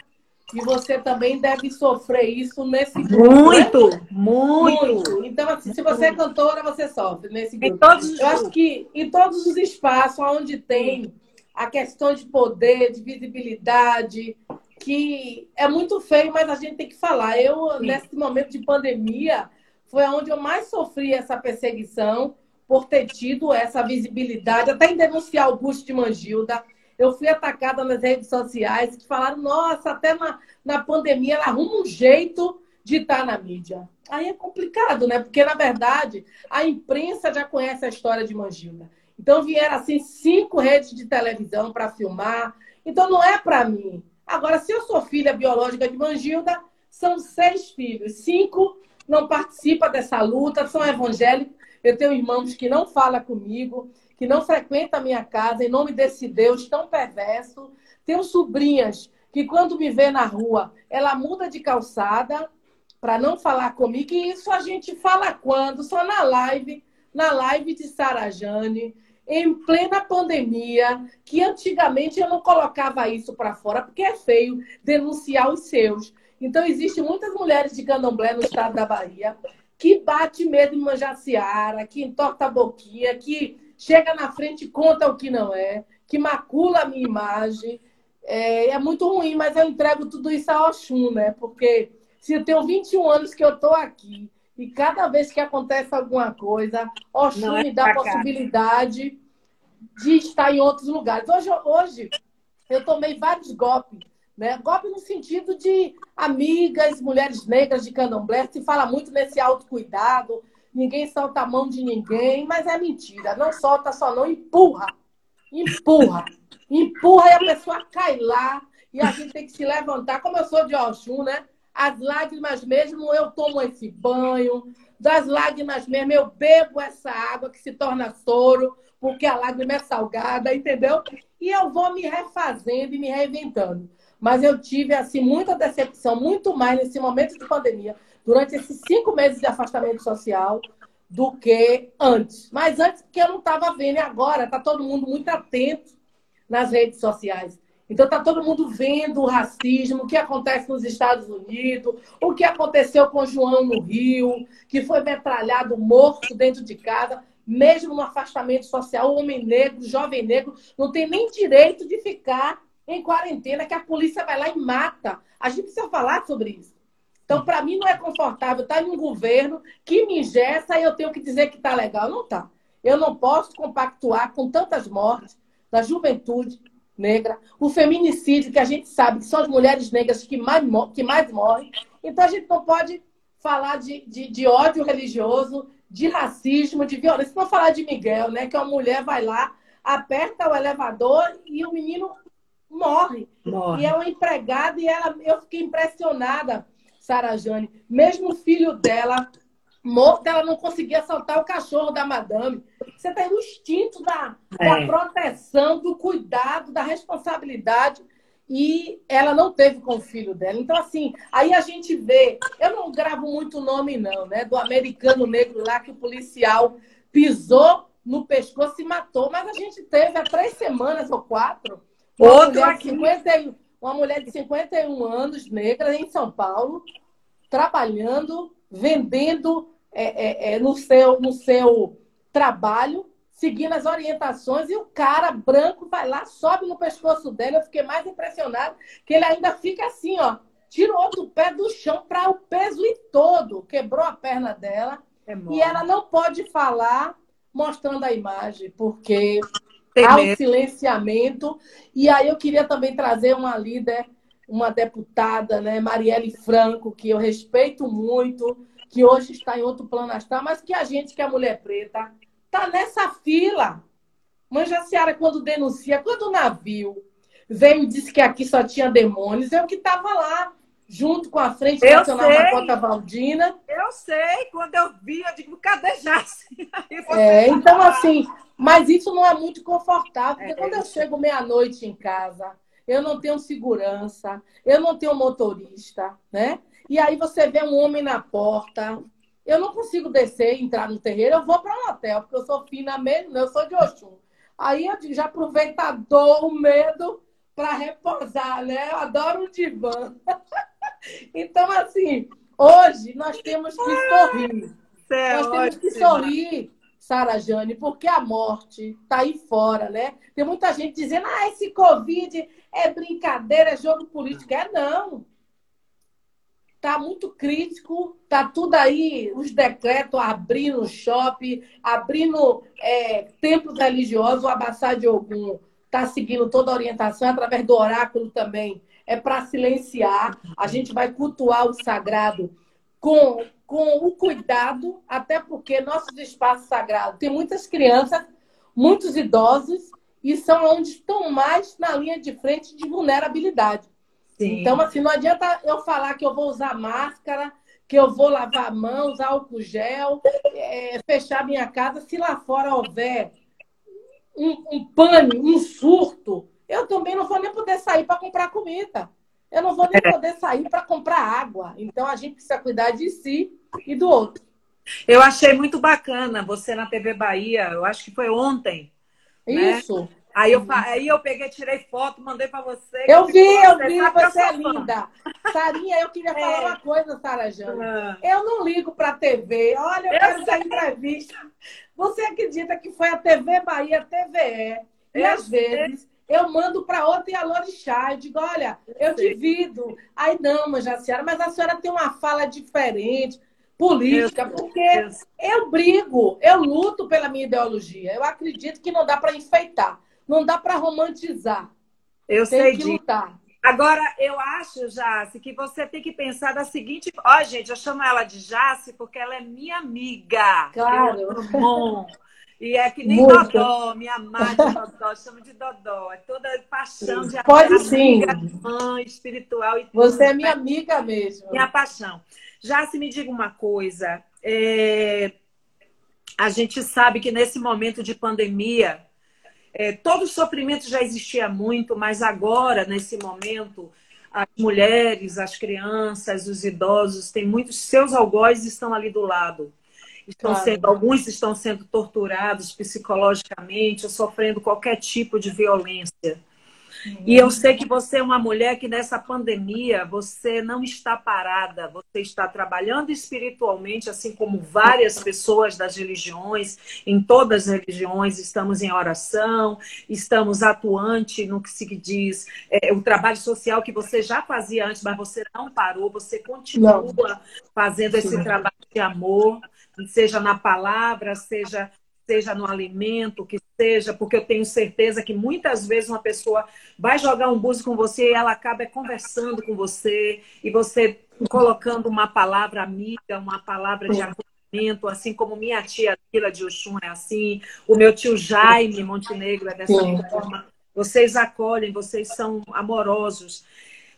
e você também deve sofrer isso nesse grupo. Muito, né? muito, muito. Então, assim, se você é cantora, você sofre nesse grupo. Em todos os Eu acho que em todos os espaços onde tem a questão de poder, de visibilidade, que é muito feio, mas a gente tem que falar. Eu, Sim. nesse momento de pandemia, foi onde eu mais sofri essa perseguição por ter tido essa visibilidade, até em denunciar o busto de Mangilda eu fui atacada nas redes sociais que falaram, nossa, até na, na pandemia ela arruma um jeito de estar na mídia. Aí é complicado, né? Porque, na verdade, a imprensa já conhece a história de Mangilda. Então vieram assim cinco redes de televisão para filmar. Então não é para mim. Agora, se eu sou filha biológica de Mangilda, são seis filhos. Cinco não participam dessa luta, são evangélicos. Eu tenho irmãos que não falam comigo. Que não frequenta a minha casa, em nome desse Deus tão perverso. Tenho sobrinhas que, quando me vê na rua, ela muda de calçada para não falar comigo. E isso a gente fala quando? Só na live, na live de Sarajane, em plena pandemia, que antigamente eu não colocava isso para fora, porque é feio denunciar os seus. Então, existem muitas mulheres de candomblé no estado da Bahia que bate medo em Manjaciara, que entorta a boquinha, que chega na frente e conta o que não é, que macula a minha imagem. É, é muito ruim, mas eu entrego tudo isso a Oxum, né? Porque se eu tenho 21 anos que eu estou aqui e cada vez que acontece alguma coisa, Oxum é me dá a possibilidade de estar em outros lugares. Hoje, hoje eu tomei vários golpes né? Golpe no sentido de amigas, mulheres negras de candomblé, se fala muito nesse autocuidado, ninguém solta a mão de ninguém, mas é mentira. Não solta só não, empurra. Empurra. Empurra e a pessoa cai lá e a gente tem que se levantar. Como eu sou de Oxum, né? As lágrimas mesmo, eu tomo esse banho. Das lágrimas mesmo, eu bebo essa água que se torna soro, porque a lágrima é salgada, entendeu? E eu vou me refazendo e me reinventando. Mas eu tive, assim, muita decepção, muito mais nesse momento de pandemia, durante esses cinco meses de afastamento social, do que antes. Mas antes, porque eu não estava vendo, e agora está todo mundo muito atento nas redes sociais. Então está todo mundo vendo o racismo, o que acontece nos Estados Unidos, o que aconteceu com João no Rio, que foi metralhado, morto dentro de casa, mesmo no afastamento social, o homem negro, o jovem negro, não tem nem direito de ficar em quarentena que a polícia vai lá e mata. A gente precisa falar sobre isso. Então, para mim, não é confortável estar em um governo que me ingessa e eu tenho que dizer que está legal. Não está. Eu não posso compactuar com tantas mortes da juventude negra, o feminicídio, que a gente sabe que são as mulheres negras que mais, que mais morrem. Então, a gente não pode falar de, de, de ódio religioso, de racismo, de violência. Não falar de Miguel, né? Que uma mulher vai lá, aperta o elevador e o menino morre. morre. E é uma empregada e ela, eu fiquei impressionada, Sara Jane. Mesmo o filho dela morto, ela não conseguia soltar o cachorro da madame. Você tem o instinto da, é. da proteção, do cuidado, da responsabilidade. E ela não teve com o filho dela. Então, assim, aí a gente vê. Eu não gravo muito nome, não, né? Do americano negro lá que o policial pisou no pescoço e matou. Mas a gente teve há três semanas ou quatro Outro aqui. 51, uma mulher de 51 anos, negra, em São Paulo, trabalhando, vendendo é, é, é, no, seu, no seu trabalho, seguindo as orientações, e o cara branco vai lá, sobe no pescoço dela. Eu fiquei mais impressionada que ele ainda fica assim, ó. Tirou do pé do chão para o peso e todo. Quebrou a perna dela. É e ela não pode falar mostrando a imagem, porque ao silenciamento. E aí eu queria também trazer uma líder, uma deputada, né, Marielle Franco, que eu respeito muito, que hoje está em outro plano astral, mas que a gente, que é mulher preta, tá nessa fila. Manja Seara, quando denuncia, quando o navio veio e disse que aqui só tinha demônios, eu que estava lá, junto com a Frente eu Nacional sei. da Cota Valdina. Eu sei, quando eu vi, eu digo, cadê Jace? É, então, assim, mas isso não é muito confortável, porque é, quando eu chego meia-noite em casa, eu não tenho segurança, eu não tenho motorista, né? E aí você vê um homem na porta, eu não consigo descer e entrar no terreiro, eu vou para um hotel, porque eu sou fina mesmo, eu sou de Oxum. Aí eu já aproveito a dor, o medo para repousar, né? Eu adoro um divã. então, assim, hoje nós temos que sorrir. É nós temos que sorrir Sara Jane, porque a morte está aí fora, né? Tem muita gente dizendo, ah, esse Covid é brincadeira, é jogo político. É não. Está muito crítico, está tudo aí, os decretos abrindo shopping, abrindo é, templos religiosos, o Abassá de Ogum está seguindo toda a orientação através do oráculo também. É para silenciar, a gente vai cultuar o sagrado com com o cuidado, até porque nossos espaços sagrados tem muitas crianças, muitos idosos, e são onde estão mais na linha de frente de vulnerabilidade. Sim. Então, assim, não adianta eu falar que eu vou usar máscara, que eu vou lavar a mão, usar álcool gel, é, fechar minha casa, se lá fora houver um, um pânico, um surto, eu também não vou nem poder sair para comprar comida. Eu não vou nem é. poder sair para comprar água. Então a gente precisa cuidar de si e do outro. Eu achei muito bacana você na TV Bahia, eu acho que foi ontem. Né? Isso. Né? Aí eu, aí eu peguei, tirei foto, mandei para você. Eu vi, eu vi, você é linda. Sarinha, eu queria falar é. uma coisa, Sara Jane. Ah. Eu não ligo para TV. Olha, eu, eu quero essa entrevista. Você acredita que foi a TV Bahia, TVE? E eu às vezes eu mando para outra e a Lorixá. Eu digo, olha, eu divido. Aí não, mas a senhora, mas a senhora tem uma fala diferente política, porque eu brigo, eu luto pela minha ideologia. Eu acredito que não dá para enfeitar. Não dá para romantizar. Eu tem sei que disso. lutar. Agora, eu acho, Jace, que você tem que pensar da seguinte. Ó, oh, gente, eu chamo ela de Jace porque ela é minha amiga. Claro. Bom. E é que nem Muito. Dodó, minha de Dodó, chamo de Dodó. É toda paixão de Pode sim. mãe espiritual e Você tudo, é minha amiga mesmo. Minha paixão. Jace, me diga uma coisa. É... A gente sabe que nesse momento de pandemia, é, todo o sofrimento já existia muito, mas agora, nesse momento, as mulheres, as crianças, os idosos, têm muitos seus algozes estão ali do lado. Estão claro. sendo, alguns estão sendo torturados psicologicamente ou sofrendo qualquer tipo de violência. E eu sei que você é uma mulher que nessa pandemia você não está parada, você está trabalhando espiritualmente, assim como várias pessoas das religiões, em todas as religiões, estamos em oração, estamos atuante no que se diz é, o trabalho social que você já fazia antes, mas você não parou, você continua não. fazendo esse Sim. trabalho de amor, seja na palavra, seja seja no alimento, que seja, porque eu tenho certeza que muitas vezes uma pessoa vai jogar um búzio com você e ela acaba conversando com você e você colocando uma palavra amiga, uma palavra de acolhimento, assim como minha tia Vila de Oxum é assim, o meu tio Jaime Montenegro é dessa Sim. forma. Vocês acolhem, vocês são amorosos.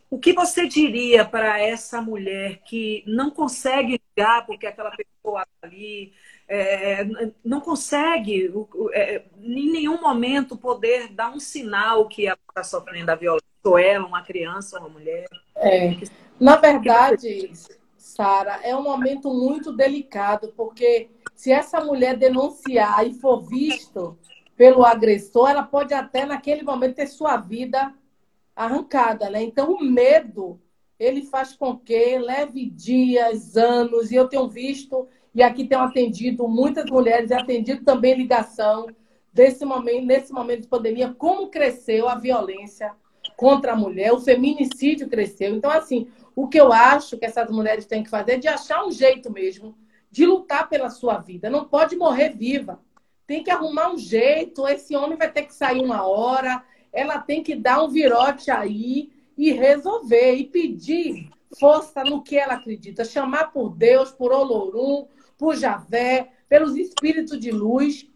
O que você diria para essa mulher que não consegue ligar porque aquela pessoa tá ali é, não consegue é, em nenhum momento poder dar um sinal que ela está sofrendo a violência, ou ela, uma criança, uma mulher. É. Na verdade, Sara, é um momento muito delicado, porque se essa mulher denunciar e for visto pelo agressor, ela pode até naquele momento ter sua vida arrancada, né? Então o medo ele faz com que leve dias, anos, e eu tenho visto e aqui tenho atendido muitas mulheres e atendido também ligação desse momento, nesse momento de pandemia, como cresceu a violência contra a mulher, o feminicídio cresceu. Então, assim, o que eu acho que essas mulheres têm que fazer é de achar um jeito mesmo de lutar pela sua vida. Não pode morrer viva. Tem que arrumar um jeito. Esse homem vai ter que sair uma hora. Ela tem que dar um virote aí e resolver e pedir força no que ela acredita, chamar por Deus, por Olorum, por Javé, pelos espíritos de luz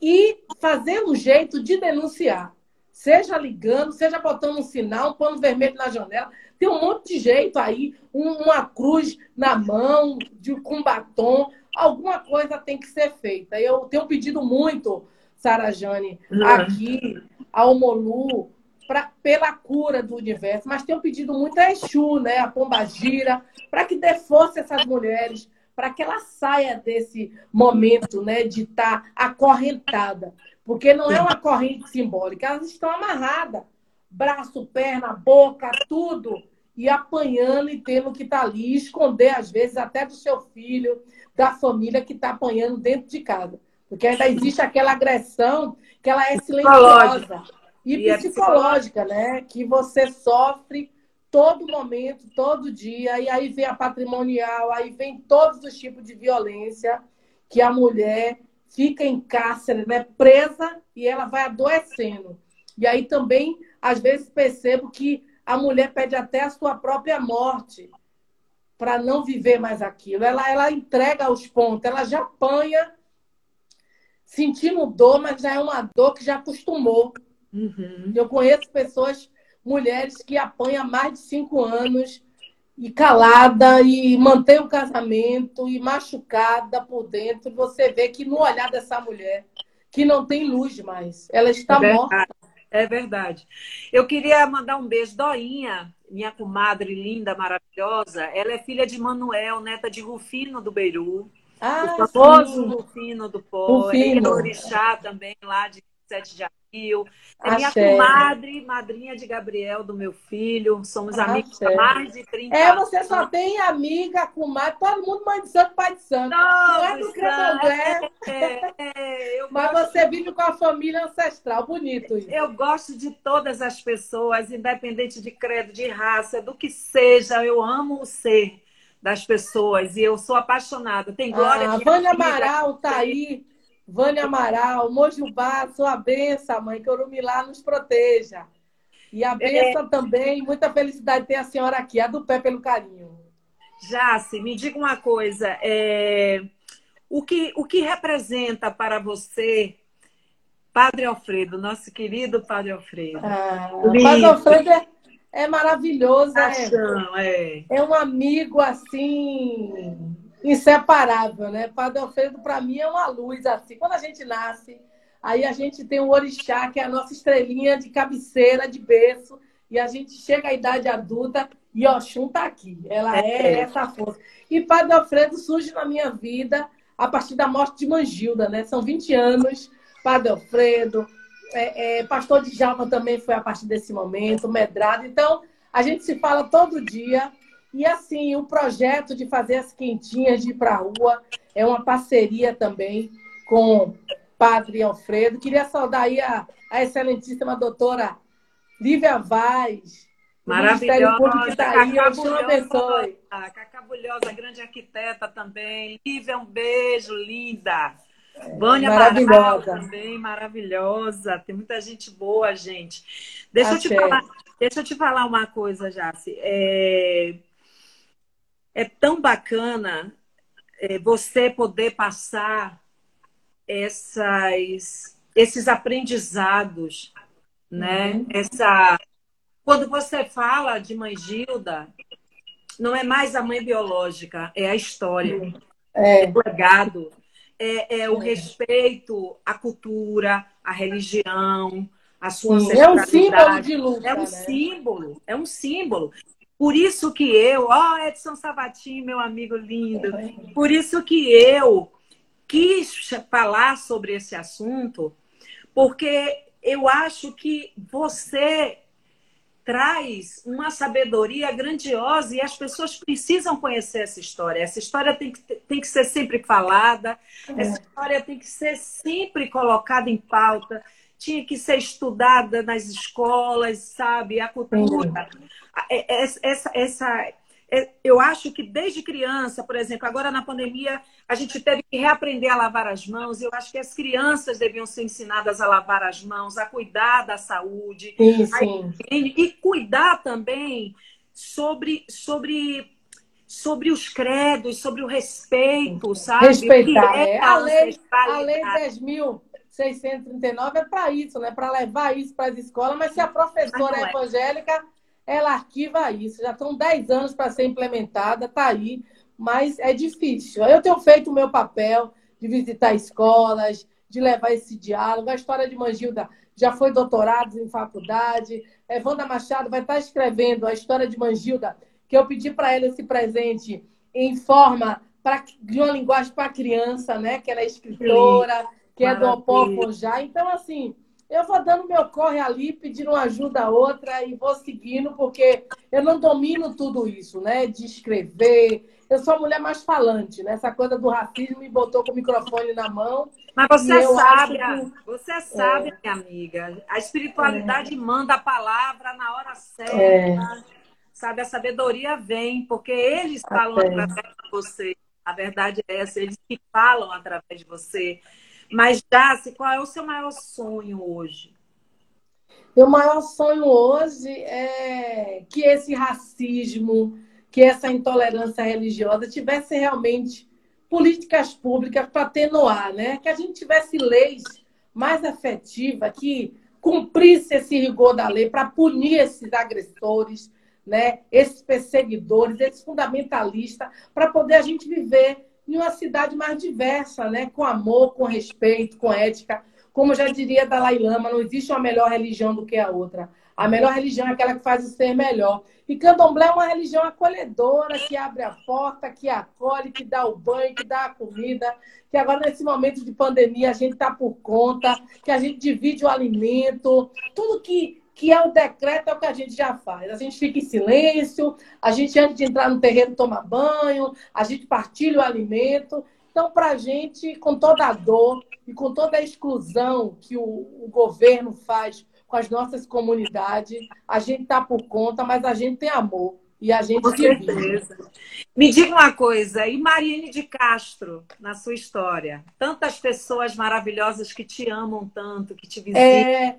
e fazer um jeito de denunciar. Seja ligando, seja botando um sinal, um pano vermelho na janela. Tem um monte de jeito aí, uma cruz na mão, de, com batom. Alguma coisa tem que ser feita. Eu tenho pedido muito, Sara Jane, uhum. aqui ao Molu, pra, pela cura do universo, mas tenho pedido muito a Exu, né, a Pombagira, para que dê força a essas mulheres, para que ela saia desse momento né, de estar tá acorrentada. Porque não é uma corrente simbólica, elas estão amarradas. Braço, perna, boca, tudo. E apanhando e tendo que estar tá ali, esconder, às vezes, até do seu filho, da família que está apanhando dentro de casa. Porque ainda existe aquela agressão que ela é silenciosa. E, e psicológica, é psicológica, né? Que você sofre todo momento, todo dia, e aí vem a patrimonial, aí vem todos os tipos de violência que a mulher fica em cárcere, né, presa e ela vai adoecendo. E aí também, às vezes, percebo que a mulher pede até a sua própria morte para não viver mais aquilo. Ela, ela entrega os pontos, ela já apanha sentindo dor, mas já é uma dor que já acostumou. Uhum. Eu conheço pessoas mulheres que apanham mais de cinco anos e calada e mantém o casamento e machucada por dentro. Você vê que no olhar dessa mulher que não tem luz mais. Ela está é morta. É verdade. Eu queria mandar um beijo, Doinha, minha comadre linda, maravilhosa. Ela é filha de Manuel, neta de Rufino do Beiru. Ah, o famoso sim. Rufino do Pó. Rufino. É Orixá também, lá de 7 de abril. É minha comadre, madrinha de Gabriel, do meu filho. Somos amigos há mais de 30 é, anos. É, você só tem amiga, comadre, todo mundo mãe de santo, pai de santo. Não, não é do candomblé. É, é, Mas gosto... você vive com a família ancestral, bonito isso. Eu gosto de todas as pessoas, independente de credo, de raça, do que seja. Eu amo o ser das pessoas e eu sou apaixonada. Tem glória. Ah, Vânia Amaral tá aí Vânia Amaral, Mojubá, sua benção, mãe, que Orumilá nos proteja. E a benção é... também, muita felicidade ter a senhora aqui, a do pé pelo carinho. Jace, me diga uma coisa, é... o, que, o que representa para você Padre Alfredo, nosso querido Padre Alfredo? Ah, Padre Alfredo é, é maravilhoso, é, é. é um amigo assim inseparável, né? Padre Alfredo, para mim, é uma luz assim. Quando a gente nasce, aí a gente tem o orixá, que é a nossa estrelinha de cabeceira, de berço, e a gente chega à idade adulta e Oxum tá aqui. Ela é, é essa força. E Padre Alfredo surge na minha vida a partir da morte de Mangilda, né? São 20 anos, Padre Alfredo, é, é, Pastor Djalma também foi a partir desse momento, Medrado. Então, a gente se fala todo dia e assim, o projeto de fazer as quentinhas de ir para a rua é uma parceria também com Padre Alfredo. Queria saudar aí a, a excelentíssima doutora Lívia Vaz. Maravilhosa, que tá aí, abençoe. Cacabulhosa, grande arquiteta também. Lívia, um beijo, linda. É, Vânia maravilhosa. também, maravilhosa. Tem muita gente boa, gente. Deixa, eu te, falar, deixa eu te falar uma coisa, Jace. É é tão bacana é, você poder passar essas, esses aprendizados, né? Uhum. Essa, quando você fala de mãe Gilda, não é mais a mãe biológica, é a história, uhum. é, o legado, é, é o é. respeito à cultura, à religião, a sua Sim, É um símbolo de luta. É um né? símbolo, é um símbolo. Por isso que eu, ó, oh, Edson Sabatim, meu amigo lindo, por isso que eu quis falar sobre esse assunto, porque eu acho que você traz uma sabedoria grandiosa e as pessoas precisam conhecer essa história. Essa história tem que, tem que ser sempre falada, essa história tem que ser sempre colocada em pauta, tinha que ser estudada nas escolas, sabe? A cultura. É, é, essa, essa, é, eu acho que desde criança, por exemplo, agora na pandemia, a gente teve que reaprender a lavar as mãos. Eu acho que as crianças deviam ser ensinadas a lavar as mãos, a cuidar da saúde. Sim, sim. E cuidar também sobre, sobre, sobre os credos, sobre o respeito, sabe? Respeitar. É a, lei, a lei 10.639 é para isso, né? Para levar isso para as escolas, mas se a professora é evangélica ela arquiva isso. Já estão 10 anos para ser implementada, está aí, mas é difícil. Eu tenho feito o meu papel de visitar escolas, de levar esse diálogo. A história de Mangilda já foi doutorado em faculdade. Evanda Machado vai estar escrevendo a história de Mangilda, que eu pedi para ela esse presente em forma pra, de uma linguagem para criança, né? Que ela é escritora, Sim. Que é do Opó já. Então, assim, eu vou dando meu corre ali, pedindo ajuda a outra e vou seguindo, porque eu não domino tudo isso, né? De escrever. Eu sou a mulher mais falante, né? Essa coisa do racismo me botou com o microfone na mão. Mas você sabe, que... você sabe, é. minha amiga. A espiritualidade é. manda a palavra na hora certa. É. Sabe, a sabedoria vem, porque eles falam através de você. A verdade é essa, eles que falam através de você. Mas, Daci, qual é o seu maior sonho hoje? Meu maior sonho hoje é que esse racismo, que essa intolerância religiosa tivesse realmente políticas públicas para atenuar, né? Que a gente tivesse leis mais efetivas que cumprisse esse rigor da lei para punir esses agressores, né? Esses perseguidores, esses fundamentalistas, para poder a gente viver em uma cidade mais diversa, né? com amor, com respeito, com ética, Como já diria Dalai Lama, não existe uma melhor religião do que a outra. A melhor religião é aquela que faz o ser melhor. E candomblé é uma religião acolhedora, que abre a porta, que acolhe, que dá o banho, que dá a comida. Que agora, nesse momento de pandemia, a gente está por conta, que a gente divide o alimento. Tudo que, que é o decreto é o que a gente já faz. A gente fica em silêncio, a gente, antes de entrar no terreno, toma banho, a gente partilha o alimento. Então, para a gente, com toda a dor e com toda a exclusão que o, o governo faz com as nossas comunidades. A gente está por conta, mas a gente tem amor. E a gente com certeza. Me diga uma coisa, e Mariane de Castro, na sua história? Tantas pessoas maravilhosas que te amam tanto, que te visitam. É,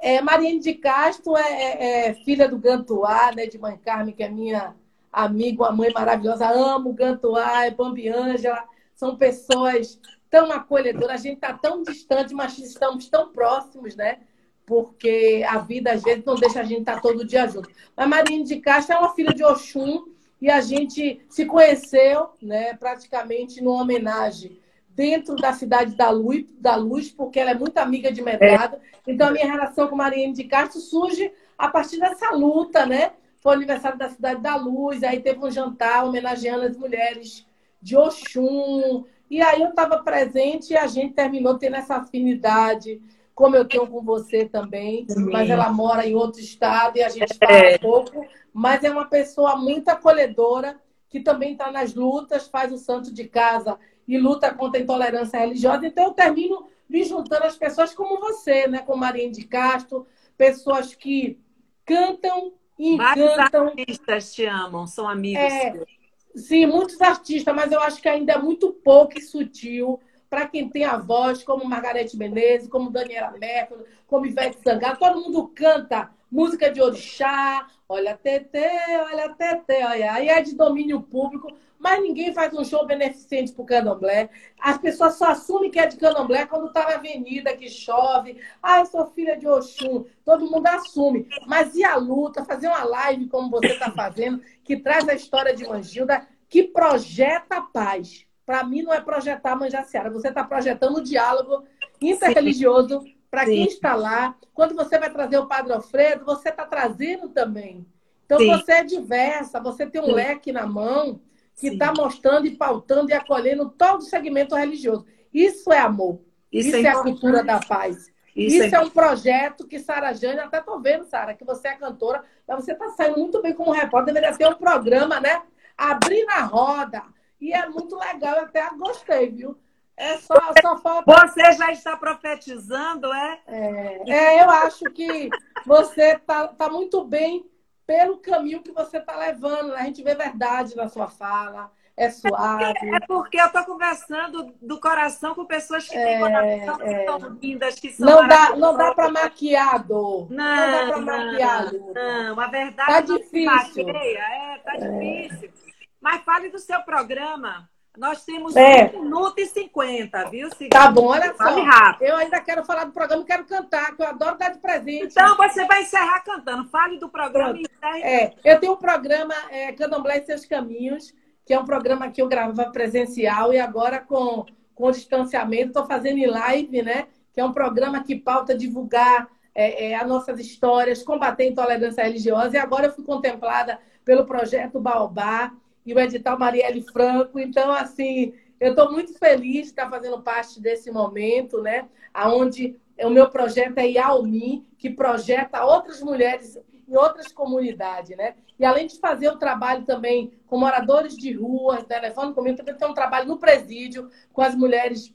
é, Mariane de Castro é, é, é filha do Gantuá, né, de Mãe Carmen, que é minha amiga, uma mãe maravilhosa. Amo Gantuá, é Bambi Ângela. São pessoas tão acolhedoras. A gente está tão distante, mas estamos tão próximos, né? porque a vida às vezes não deixa a gente estar todo dia junto. Mas Marinha de Castro é uma filha de Oxum e a gente se conheceu, né, praticamente numa homenagem dentro da cidade da Luz, da Luz, porque ela é muito amiga de Medrado. Então a minha relação com Marinha de Castro surge a partir dessa luta, né? Foi o aniversário da cidade da Luz, aí teve um jantar homenageando as mulheres de Oxum. E aí eu estava presente e a gente terminou tendo essa afinidade como eu tenho com você também, Sim. mas ela mora em outro estado e a gente fala é. pouco, mas é uma pessoa muito acolhedora, que também está nas lutas, faz o santo de casa e luta contra a intolerância religiosa. Então eu termino me juntando às pessoas como você, né? como Marinha de Castro, pessoas que cantam e encantam. artistas te amam, são amigos. É, sim, muitos artistas, mas eu acho que ainda é muito pouco e sutil para quem tem a voz, como Margarete Menezes, como Daniela Mercury, como Ivete Sangalo, todo mundo canta música de orixá, olha Tete, olha Tete, olha, aí é de domínio público, mas ninguém faz um show beneficente para o candomblé. As pessoas só assumem que é de candomblé quando está na avenida, que chove. Ah, eu sou filha de Oxum. Todo mundo assume. Mas e a luta? Fazer uma live como você está fazendo, que traz a história de Mangilda, que projeta a paz para mim, não é projetar Manjaciara. Você está projetando o diálogo interreligioso para quem está lá. Quando você vai trazer o Padre Alfredo, você está trazendo também. Então, Sim. você é diversa, você tem um Sim. leque na mão que está mostrando e pautando e acolhendo todo o segmento religioso. Isso é amor. Isso, Isso é, é, a cultura da paz. Isso, Isso é... é... um projeto que Sara Jane, até estou vendo, Sara, que você é cantora, mas você está saindo muito bem como repórter, deveria ter um programa, né? Abrir na roda, e é muito legal, eu até gostei, viu? É só, só falta. Você já está profetizando, é? É, é eu acho que você está tá muito bem pelo caminho que você está levando. Né? A gente vê verdade na sua fala, é suave. É, porque eu estou conversando do coração com pessoas que têm coração é, tão lindas, que são Não dá, não dá para maquiar a dor. Não, não dá para maquiar a dor. Não, a verdade tá difícil. É, tá difícil. Mas fale do seu programa. Nós temos é. 1 minuto e 50, viu, Cid? Tá bom, olha só. Fale rápido. Eu ainda quero falar do programa, quero cantar, que eu adoro dar de presente. Então, você vai encerrar cantando. Fale do programa Pronto. e. É, eu tenho um programa, é, Candomblé e Seus Caminhos, que é um programa que eu gravava presencial e agora com, com distanciamento, estou fazendo em live, né? Que é um programa que pauta divulgar é, é, as nossas histórias, combater a intolerância religiosa. E agora eu fui contemplada pelo projeto Baobá, e o edital Marielle Franco. Então, assim, eu estou muito feliz de estar fazendo parte desse momento, né? Onde o meu projeto é Yaomi, que projeta outras mulheres em outras comunidades, né? E além de fazer o trabalho também com moradores de ruas, né? levando comigo, também tem um trabalho no presídio com as mulheres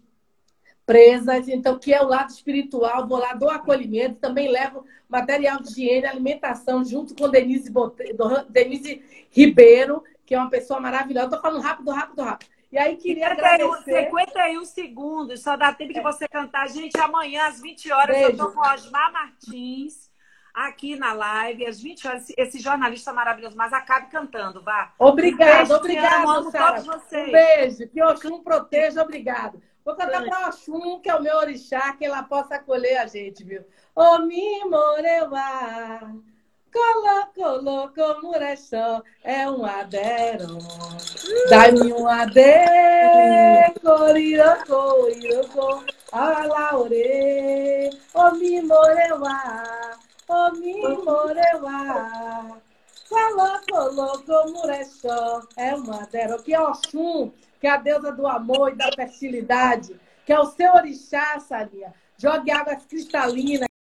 presas, então, que é o lado espiritual, vou lá, dou acolhimento, também levo material de higiene, alimentação, junto com Denise, Bote... Denise Ribeiro, que é uma pessoa maravilhosa. Estou falando rápido, rápido, rápido. E aí queria 51, agradecer... 51 segundos, só dá tempo de você cantar. Gente, amanhã às 20 horas Beijo. eu estou com Osmar Martins aqui na live, às 20 horas. Esse jornalista maravilhoso, mas acabe cantando, vá. Obrigada, um obrigada, Todos vocês. Um beijo, que Oxum proteja, obrigado. Vou cantar para Oxum, que é o meu orixá, que ela possa acolher a gente, viu? Ô, mi morewa, Colo, colo, murechó, é um adero. Dá-me um adê, corirocô, irocô. Alaore, Omi Moreuá, Omi Moreuá. Falou, colocou, Murechó, é uma dero, que é Oxum, que é a deusa do amor e da fertilidade, que é o seu orixá, Sarinha. Jogue águas cristalinas